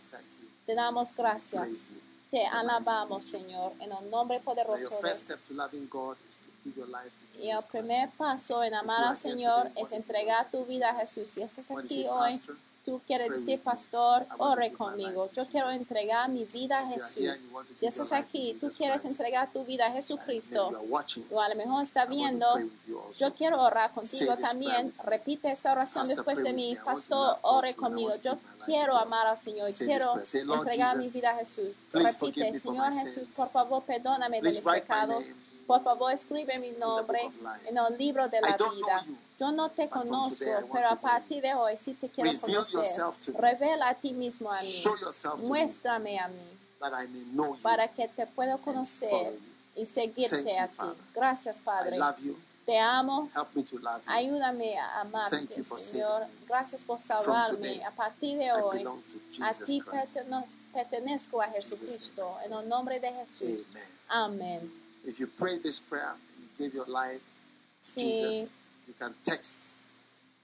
Te damos gracias. Te alabamos. Señor, en el nombre poderoso de Y el primer paso en amar al Señor es entregar tu vida a Jesús. Si estás aquí hoy, tú quieres decir, pastor, ore conmigo. Yo quiero entregar mi vida a Jesús. Si estás aquí, tú quieres entregar tu vida a Jesucristo, o a lo mejor está viendo, yo quiero orar contigo también. Repite esta oración después de mí. Pastor, ore conmigo. Yo quiero amar al Señor quiero entregar mi vida a Jesús. Repite, Señor Jesús, por favor, perdóname de mis pecados. Por favor, escribe mi nombre en el libro de la vida. Yo no te conozco, pero a partir de hoy sí te quiero conocer. yourself to me. Revela a ti mismo a mí. Muéstrame a mí para que te pueda conocer y seguirte a ti. Gracias, Padre. Te amo. Help me to love you. Ayúdame a amarte, Señor. Gracias por salvarme. A partir de hoy, a ti pertenezco a Jesucristo. En el nombre de Jesús. Amen. Amén. If you pray this prayer you give your life to Jesus, you can text.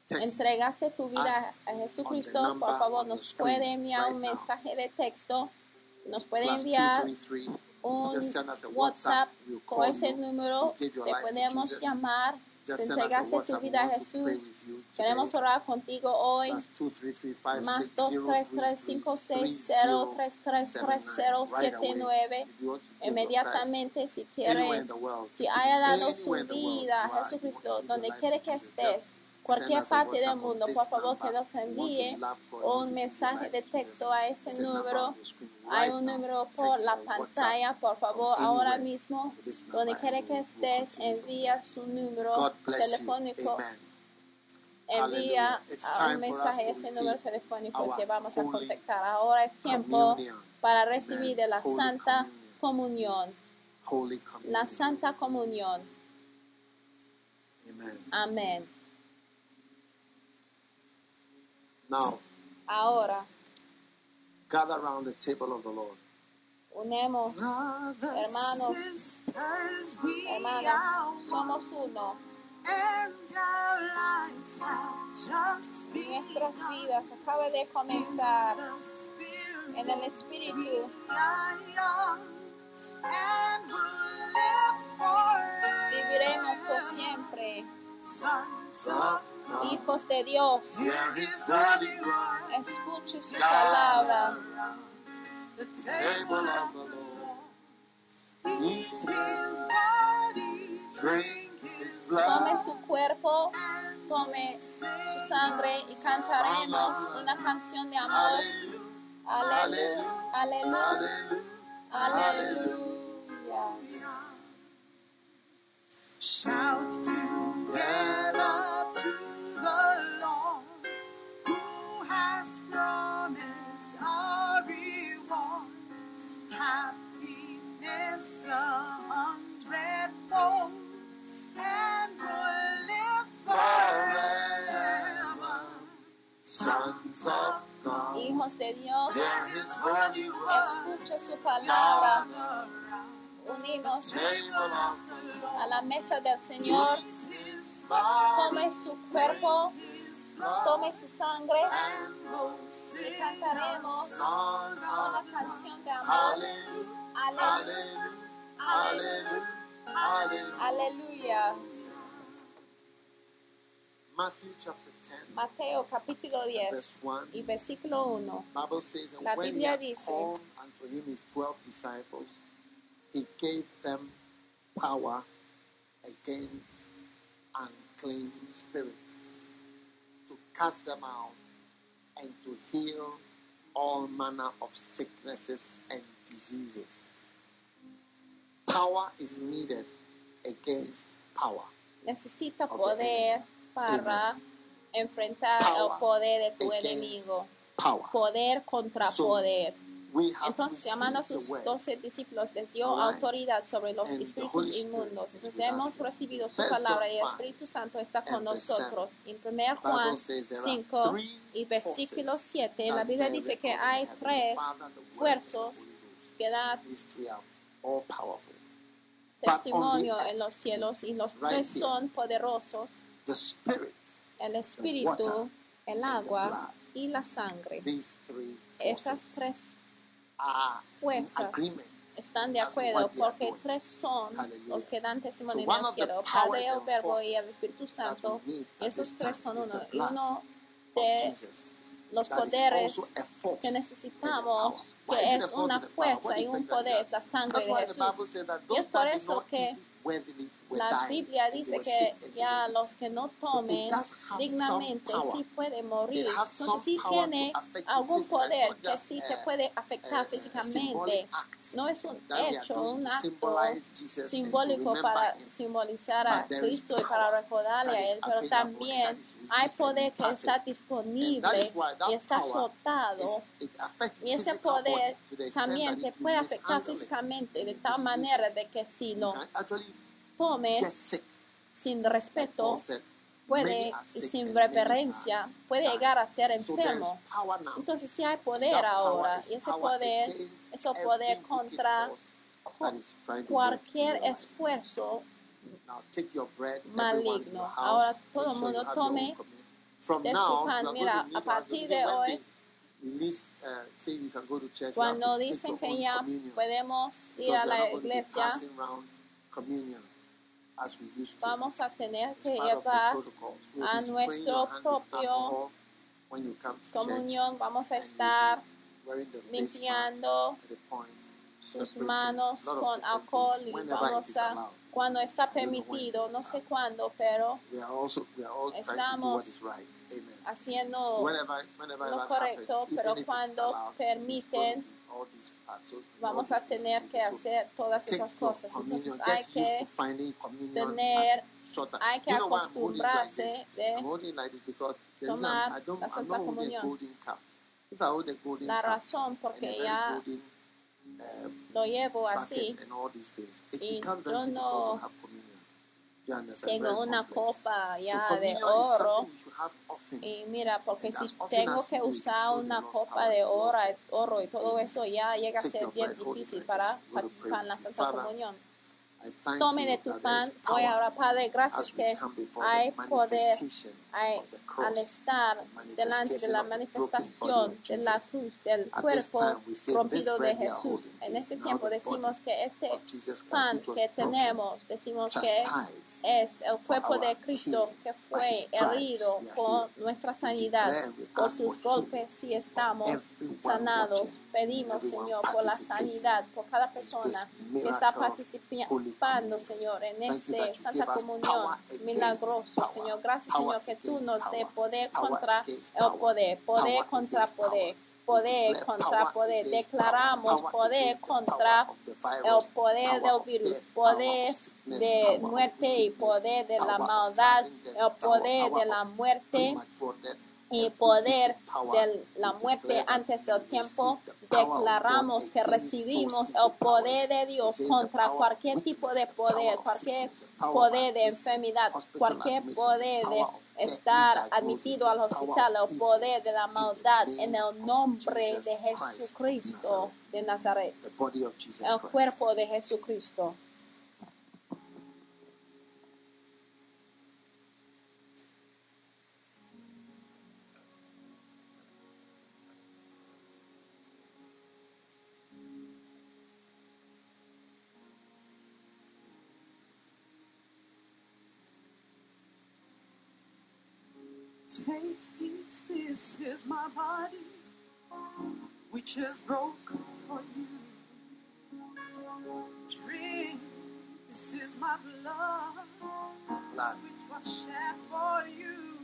Text entregaste tu vida a Jesucristo, por favor, nos puede enviar right un mensaje de texto. Nos puede plus enviar 233. un WhatsApp WhatsApp. We'll con ese número. Te podemos llamar. Te entregaste tu vida a Jesús. Queremos orar contigo hoy. Plus 233 Más 2335603333079. Inmediatamente, si quiere, si haya dado su vida a Jesucristo, donde quiere que estés, cualquier parte del mundo, por favor que nos envíe un mensaje de texto a ese número. Hay un número por la pantalla, por favor, ahora mismo, donde quiere que estés, envía su número telefónico. Envía a un mensaje a ese número telefónico que vamos a contactar. Ahora es tiempo para recibir de la Santa. Comunión. La Santa Comunión. Amen. Amén. Now, Ahora gather around the table of the Lord. unemos, Hermanos, one, somos uno. and our lives have just Nuestras vidas acaba de comenzar. En el Espíritu. Viviremos por siempre. Sons of God, Hijos de Dios. here is only one. Escuche su palabra. The Table table of of the Lord. Eat his body, Drink his Tome blood. su cuerpo, tome su sangre y cantaremos una canción de amor. Hallelujah. Aleluya, Hallelujah. aleluya. Shout together to the Lord who has promised a reward, happiness a hundredfold, and will live forever. Sons of God. Hijos de Dios, There is only one. escuche su palabra. Unimos Table of the a la mesa del Señor. His Tome su cuerpo, his blood, tome su sangre y cantaremos una of canción de amor. Aleluya. Aleluya. Matthew chapter 10, Mateo capítulo 10 verse 1. y versículo 1. Bible says, and La when he Biblia dice- called unto him his twelve disciples, he gave them power against unclean spirits to cast them out and to heal all manner of sicknesses and diseases. Power is needed against power. Necesita poder para enfrentar Power el poder de tu enemigo. Power. Poder contra So, poder. Entonces, llamando a sus doce discípulos, les dio Alright. autoridad sobre los And espíritus inmundos. Entonces, us hemos recibido su palabra y el 5 Espíritu Santo está con nosotros. En 1 Bible Juan says there are 5 three y versículo forces 7, la Biblia dice que hay tres Ghost. que dan testimonio en los cielos y los right tres son poderosos. The Spirit, El Espíritu, el agua y la sangre. Esas forces fuerzas están de acuerdo porque tres son los que dan testimonio en el cielo, Padre, el Verbo y el Espíritu Santo. Esos tres son uno. Y uno de los poderes que necesitamos, que es una fuerza y un poder, es la sangre de Jesús. Y es por eso que la Biblia dice que ya los que no tomen dignamente sí pueden morir. Entonces sí tiene algún poder que sí te puede afectar uh, físicamente. No es un hecho, un acto simbólico para simbolizar a Cristo y para recordarle a Él, pero también hay poder que está disponible y está soltado. Y ese poder también te puede afectar físicamente de tal manera de que si lo tomes sin respeto, puede y sin reverencia, puede llegar a ser enfermo. Entonces si hay poder ahora y ese poder, eso poder contra cualquier esfuerzo maligno. Ahora todo el mundo tome de su pan. Mira, a partir de hoy, cuando dicen que ya podemos ir a la iglesia, vamos a tener que llevar a nuestro propio comunión, vamos a estar limpiando sus manos con alcohol y vamos a cuando está permitido, no sé cuándo, pero estamos haciendo lo correcto, pero cuando permiten vamos a tener que hacer todas esas cosas. Entonces hay que tener, hay que acostumbrarse de tomar la Santa Comunión. La razón porque ya lo llevo así. y yo no tengo una copa ya de oro. y mira porque si tengo que usar una copa de oro, oro y todo eso ya llega a ser bien difícil para participar en la Santa Comunión. Tome de tu pan. Voy ahora, Padre, gracias que hay poder al estar delante de la manifestación de la cruz, del cuerpo rompido de Jesús. En este tiempo decimos que este pan que tenemos, decimos que es el cuerpo de Cristo que fue herido por nuestra sanidad. Por sus golpes si estamos sanados. Pedimos, Señor, por la sanidad, por cada persona que está participando, Señor, en este Santa Comunión milagroso, Señor. Gracias, Señor, que tú nos dé poder contra el poder, poder contra poder poder contra poder. Declaramos poder contra el poder del virus, poder de muerte y poder de la maldad, el poder de la muerte y poder de la muerte antes del tiempo, declaramos que recibimos el poder de Dios contra cualquier tipo de poder, cualquier poder de enfermedad, cualquier poder de estar admitido al hospital, el poder de la maldad en el nombre de Jesucristo de Nazaret, el cuerpo de Jesucristo. Take, eat, this is my body, which is broken for you. Drink, this is my blood, blood. which was shed for you.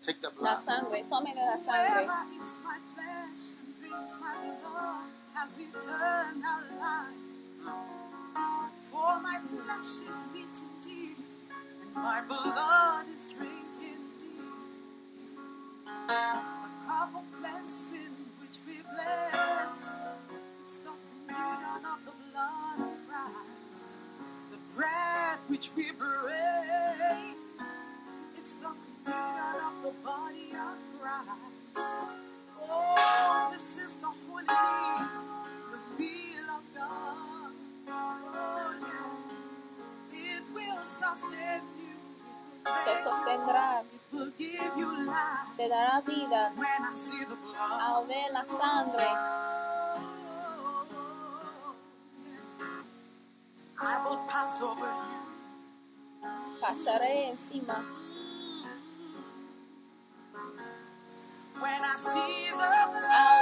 Take the blood. La sangre, tome la sangre. Whoever eats my flesh and drinks my blood has eternal life. For my flesh is meat indeed, and my blood is drink a cup of blessing which we bless. It's the communion of the blood of Christ, the bread which we break. It's the communion of the body of Christ. Oh, this is the holy the meal of God. Oh, yeah. It will sustain you te sostendrá, te dará vida al ver la sangre. Pasaré encima. Al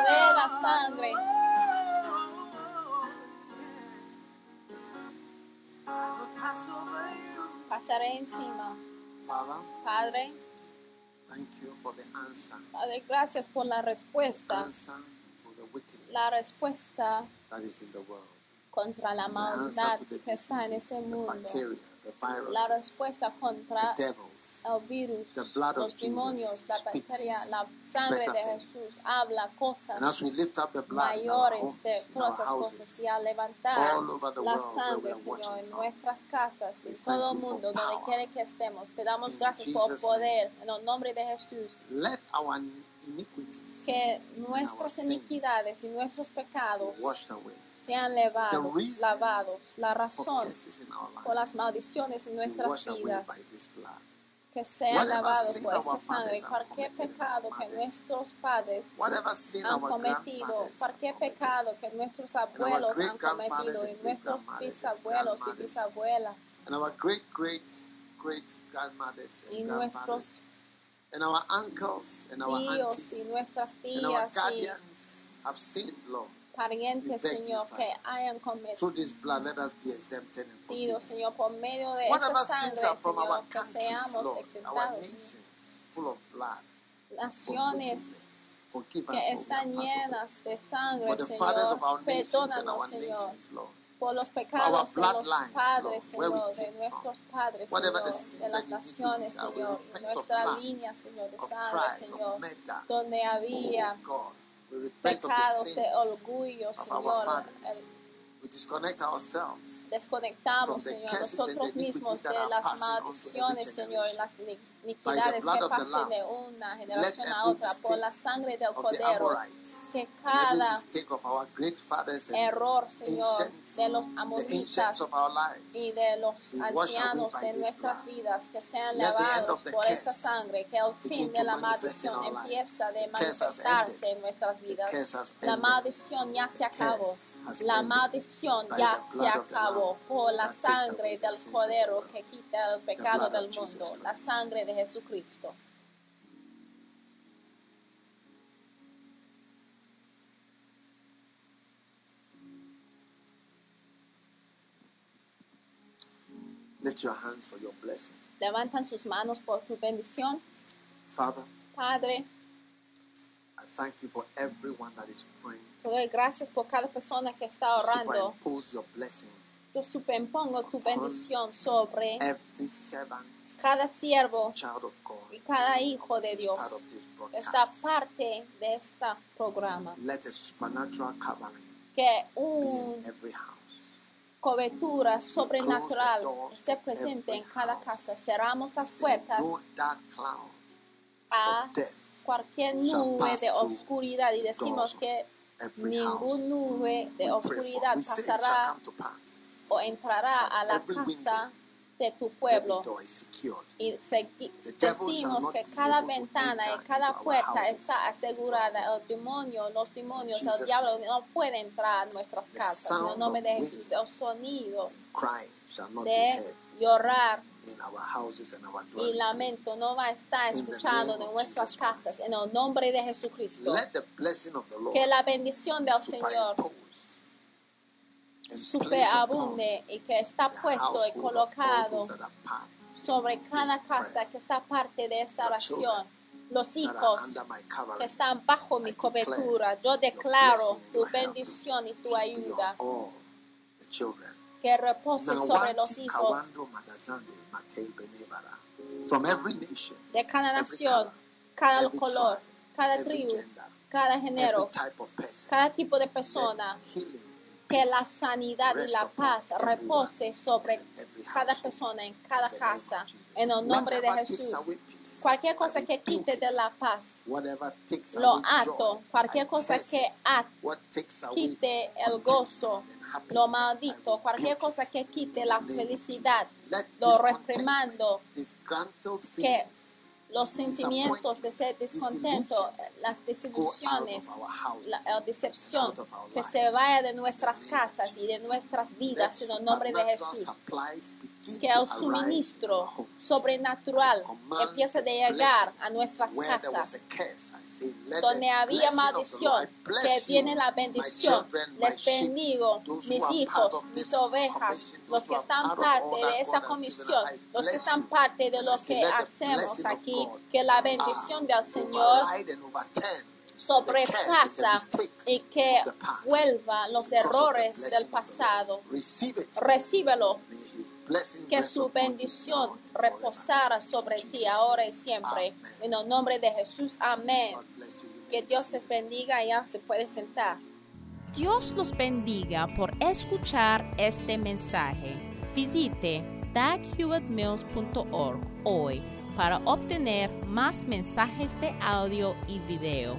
ver la sangre. Pasaré encima. Padre. Padre, gracias por la respuesta. La respuesta contra la maldad que está en este mundo. la respuesta contra el virus, los demonios, la bacteria, la sangre de Jesús habla cosas mayores de esas cosas y al levantar la sangre, Señor, en nuestras casas, en todo el mundo, donde quiera que estemos, te damos gracias por poder en el nombre de Jesús. Que nuestras iniquidades y nuestros pecados sean lavados, lavados. La razón por las maldiciones en nuestras vidas. que sean lavados por esta sangre. Cualquier pecado que nuestros padres han cometido, cualquier pecado que nuestros abuelos han cometido y nuestros bisabuelos y bisabuelas y nuestros tíos y nuestras tías y parientes, Señor, que hayan cometido, Señor, por medio de esa sangre, Señor, que seamos exentados. Naciones que están llenas de sangre, Señor, perdónanos, Señor por los pecados de los padres, Señor, de nuestros padres, Señor, de las naciones, Señor, nuestra línea, Señor, de sangre, Señor, donde había pecados de orgullo, Señor. Desconectamos, Señor, nosotros mismos de las maldiciones, Señor, las iniquidades que pasen de una generación a otra por la sangre del Cordero. Que cada error, Señor, de los amonitas y de los ancianos de nuestras vidas, que sean lavados por esta sangre, que el fin de la maldición empieza a manifestarse en nuestras vidas. La maldición ya se acabó. La maldición ya se acabó por la sangre del Cordero que quita el pecado del mundo. La sangre de Jesucristo. Lift your hands for your blessing. Levantan sus manos por tu bendición. Father, Padre, I thank you for everyone that is praying. Te doy gracias por cada persona que está orando. Superimpose your blessing yo superpongo tu bendición sobre cada siervo y cada hijo de Dios esta parte de este programa. Que una cobertura sobrenatural esté presente en cada casa. Cerramos las puertas a cualquier nube de oscuridad y decimos que ninguna nube de oscuridad pasará o entrará a la casa de tu pueblo. Y decimos que cada ventana y cada puerta está asegurada. El demonio, los demonios, el diablo no puede entrar a nuestras casas. En el nombre de Jesús, el sonido de llorar y lamento no va a estar escuchado en nuestras casas. En el nombre de Jesucristo, que la bendición del Señor superabunde y que está puesto y colocado sobre cada casa que está parte de esta oración. Los hijos que están bajo mi cobertura, yo declaro tu bendición y tu ayuda. que repose sobre los hijos de cada nación, cada color, cada tribu, cada género, cada tipo de persona que la sanidad y la paz repose sobre cada persona en cada casa. En el nombre de Jesús. Cualquier cosa que quite de la paz, lo ato. Cualquier cosa que quite el gozo, lo maldito. Cualquier cosa que quite la felicidad, lo reprimando. Que los sentimientos de ser descontento, las desilusiones, la, decepción, que se vaya de nuestras casas y de nuestras vidas en el nombre de Jesús. Que el suministro sobrenatural empiece a llegar a nuestras casas. Donde había maldición, que viene la bendición. Les bendigo, mis hijos, mis ovejas, los que están parte de esta comisión, los que están parte de lo que hacemos aquí que la bendición del Señor sobrepasa y que vuelva los errores del pasado. Recíbelo. Que su bendición reposara sobre ti ahora y siempre. En el nombre de Jesús. Amén. Que Dios les bendiga y ya se puede sentar. Dios los bendiga por escuchar este mensaje. Visite daghewittmills.org hoy para obtener más mensajes de audio y video,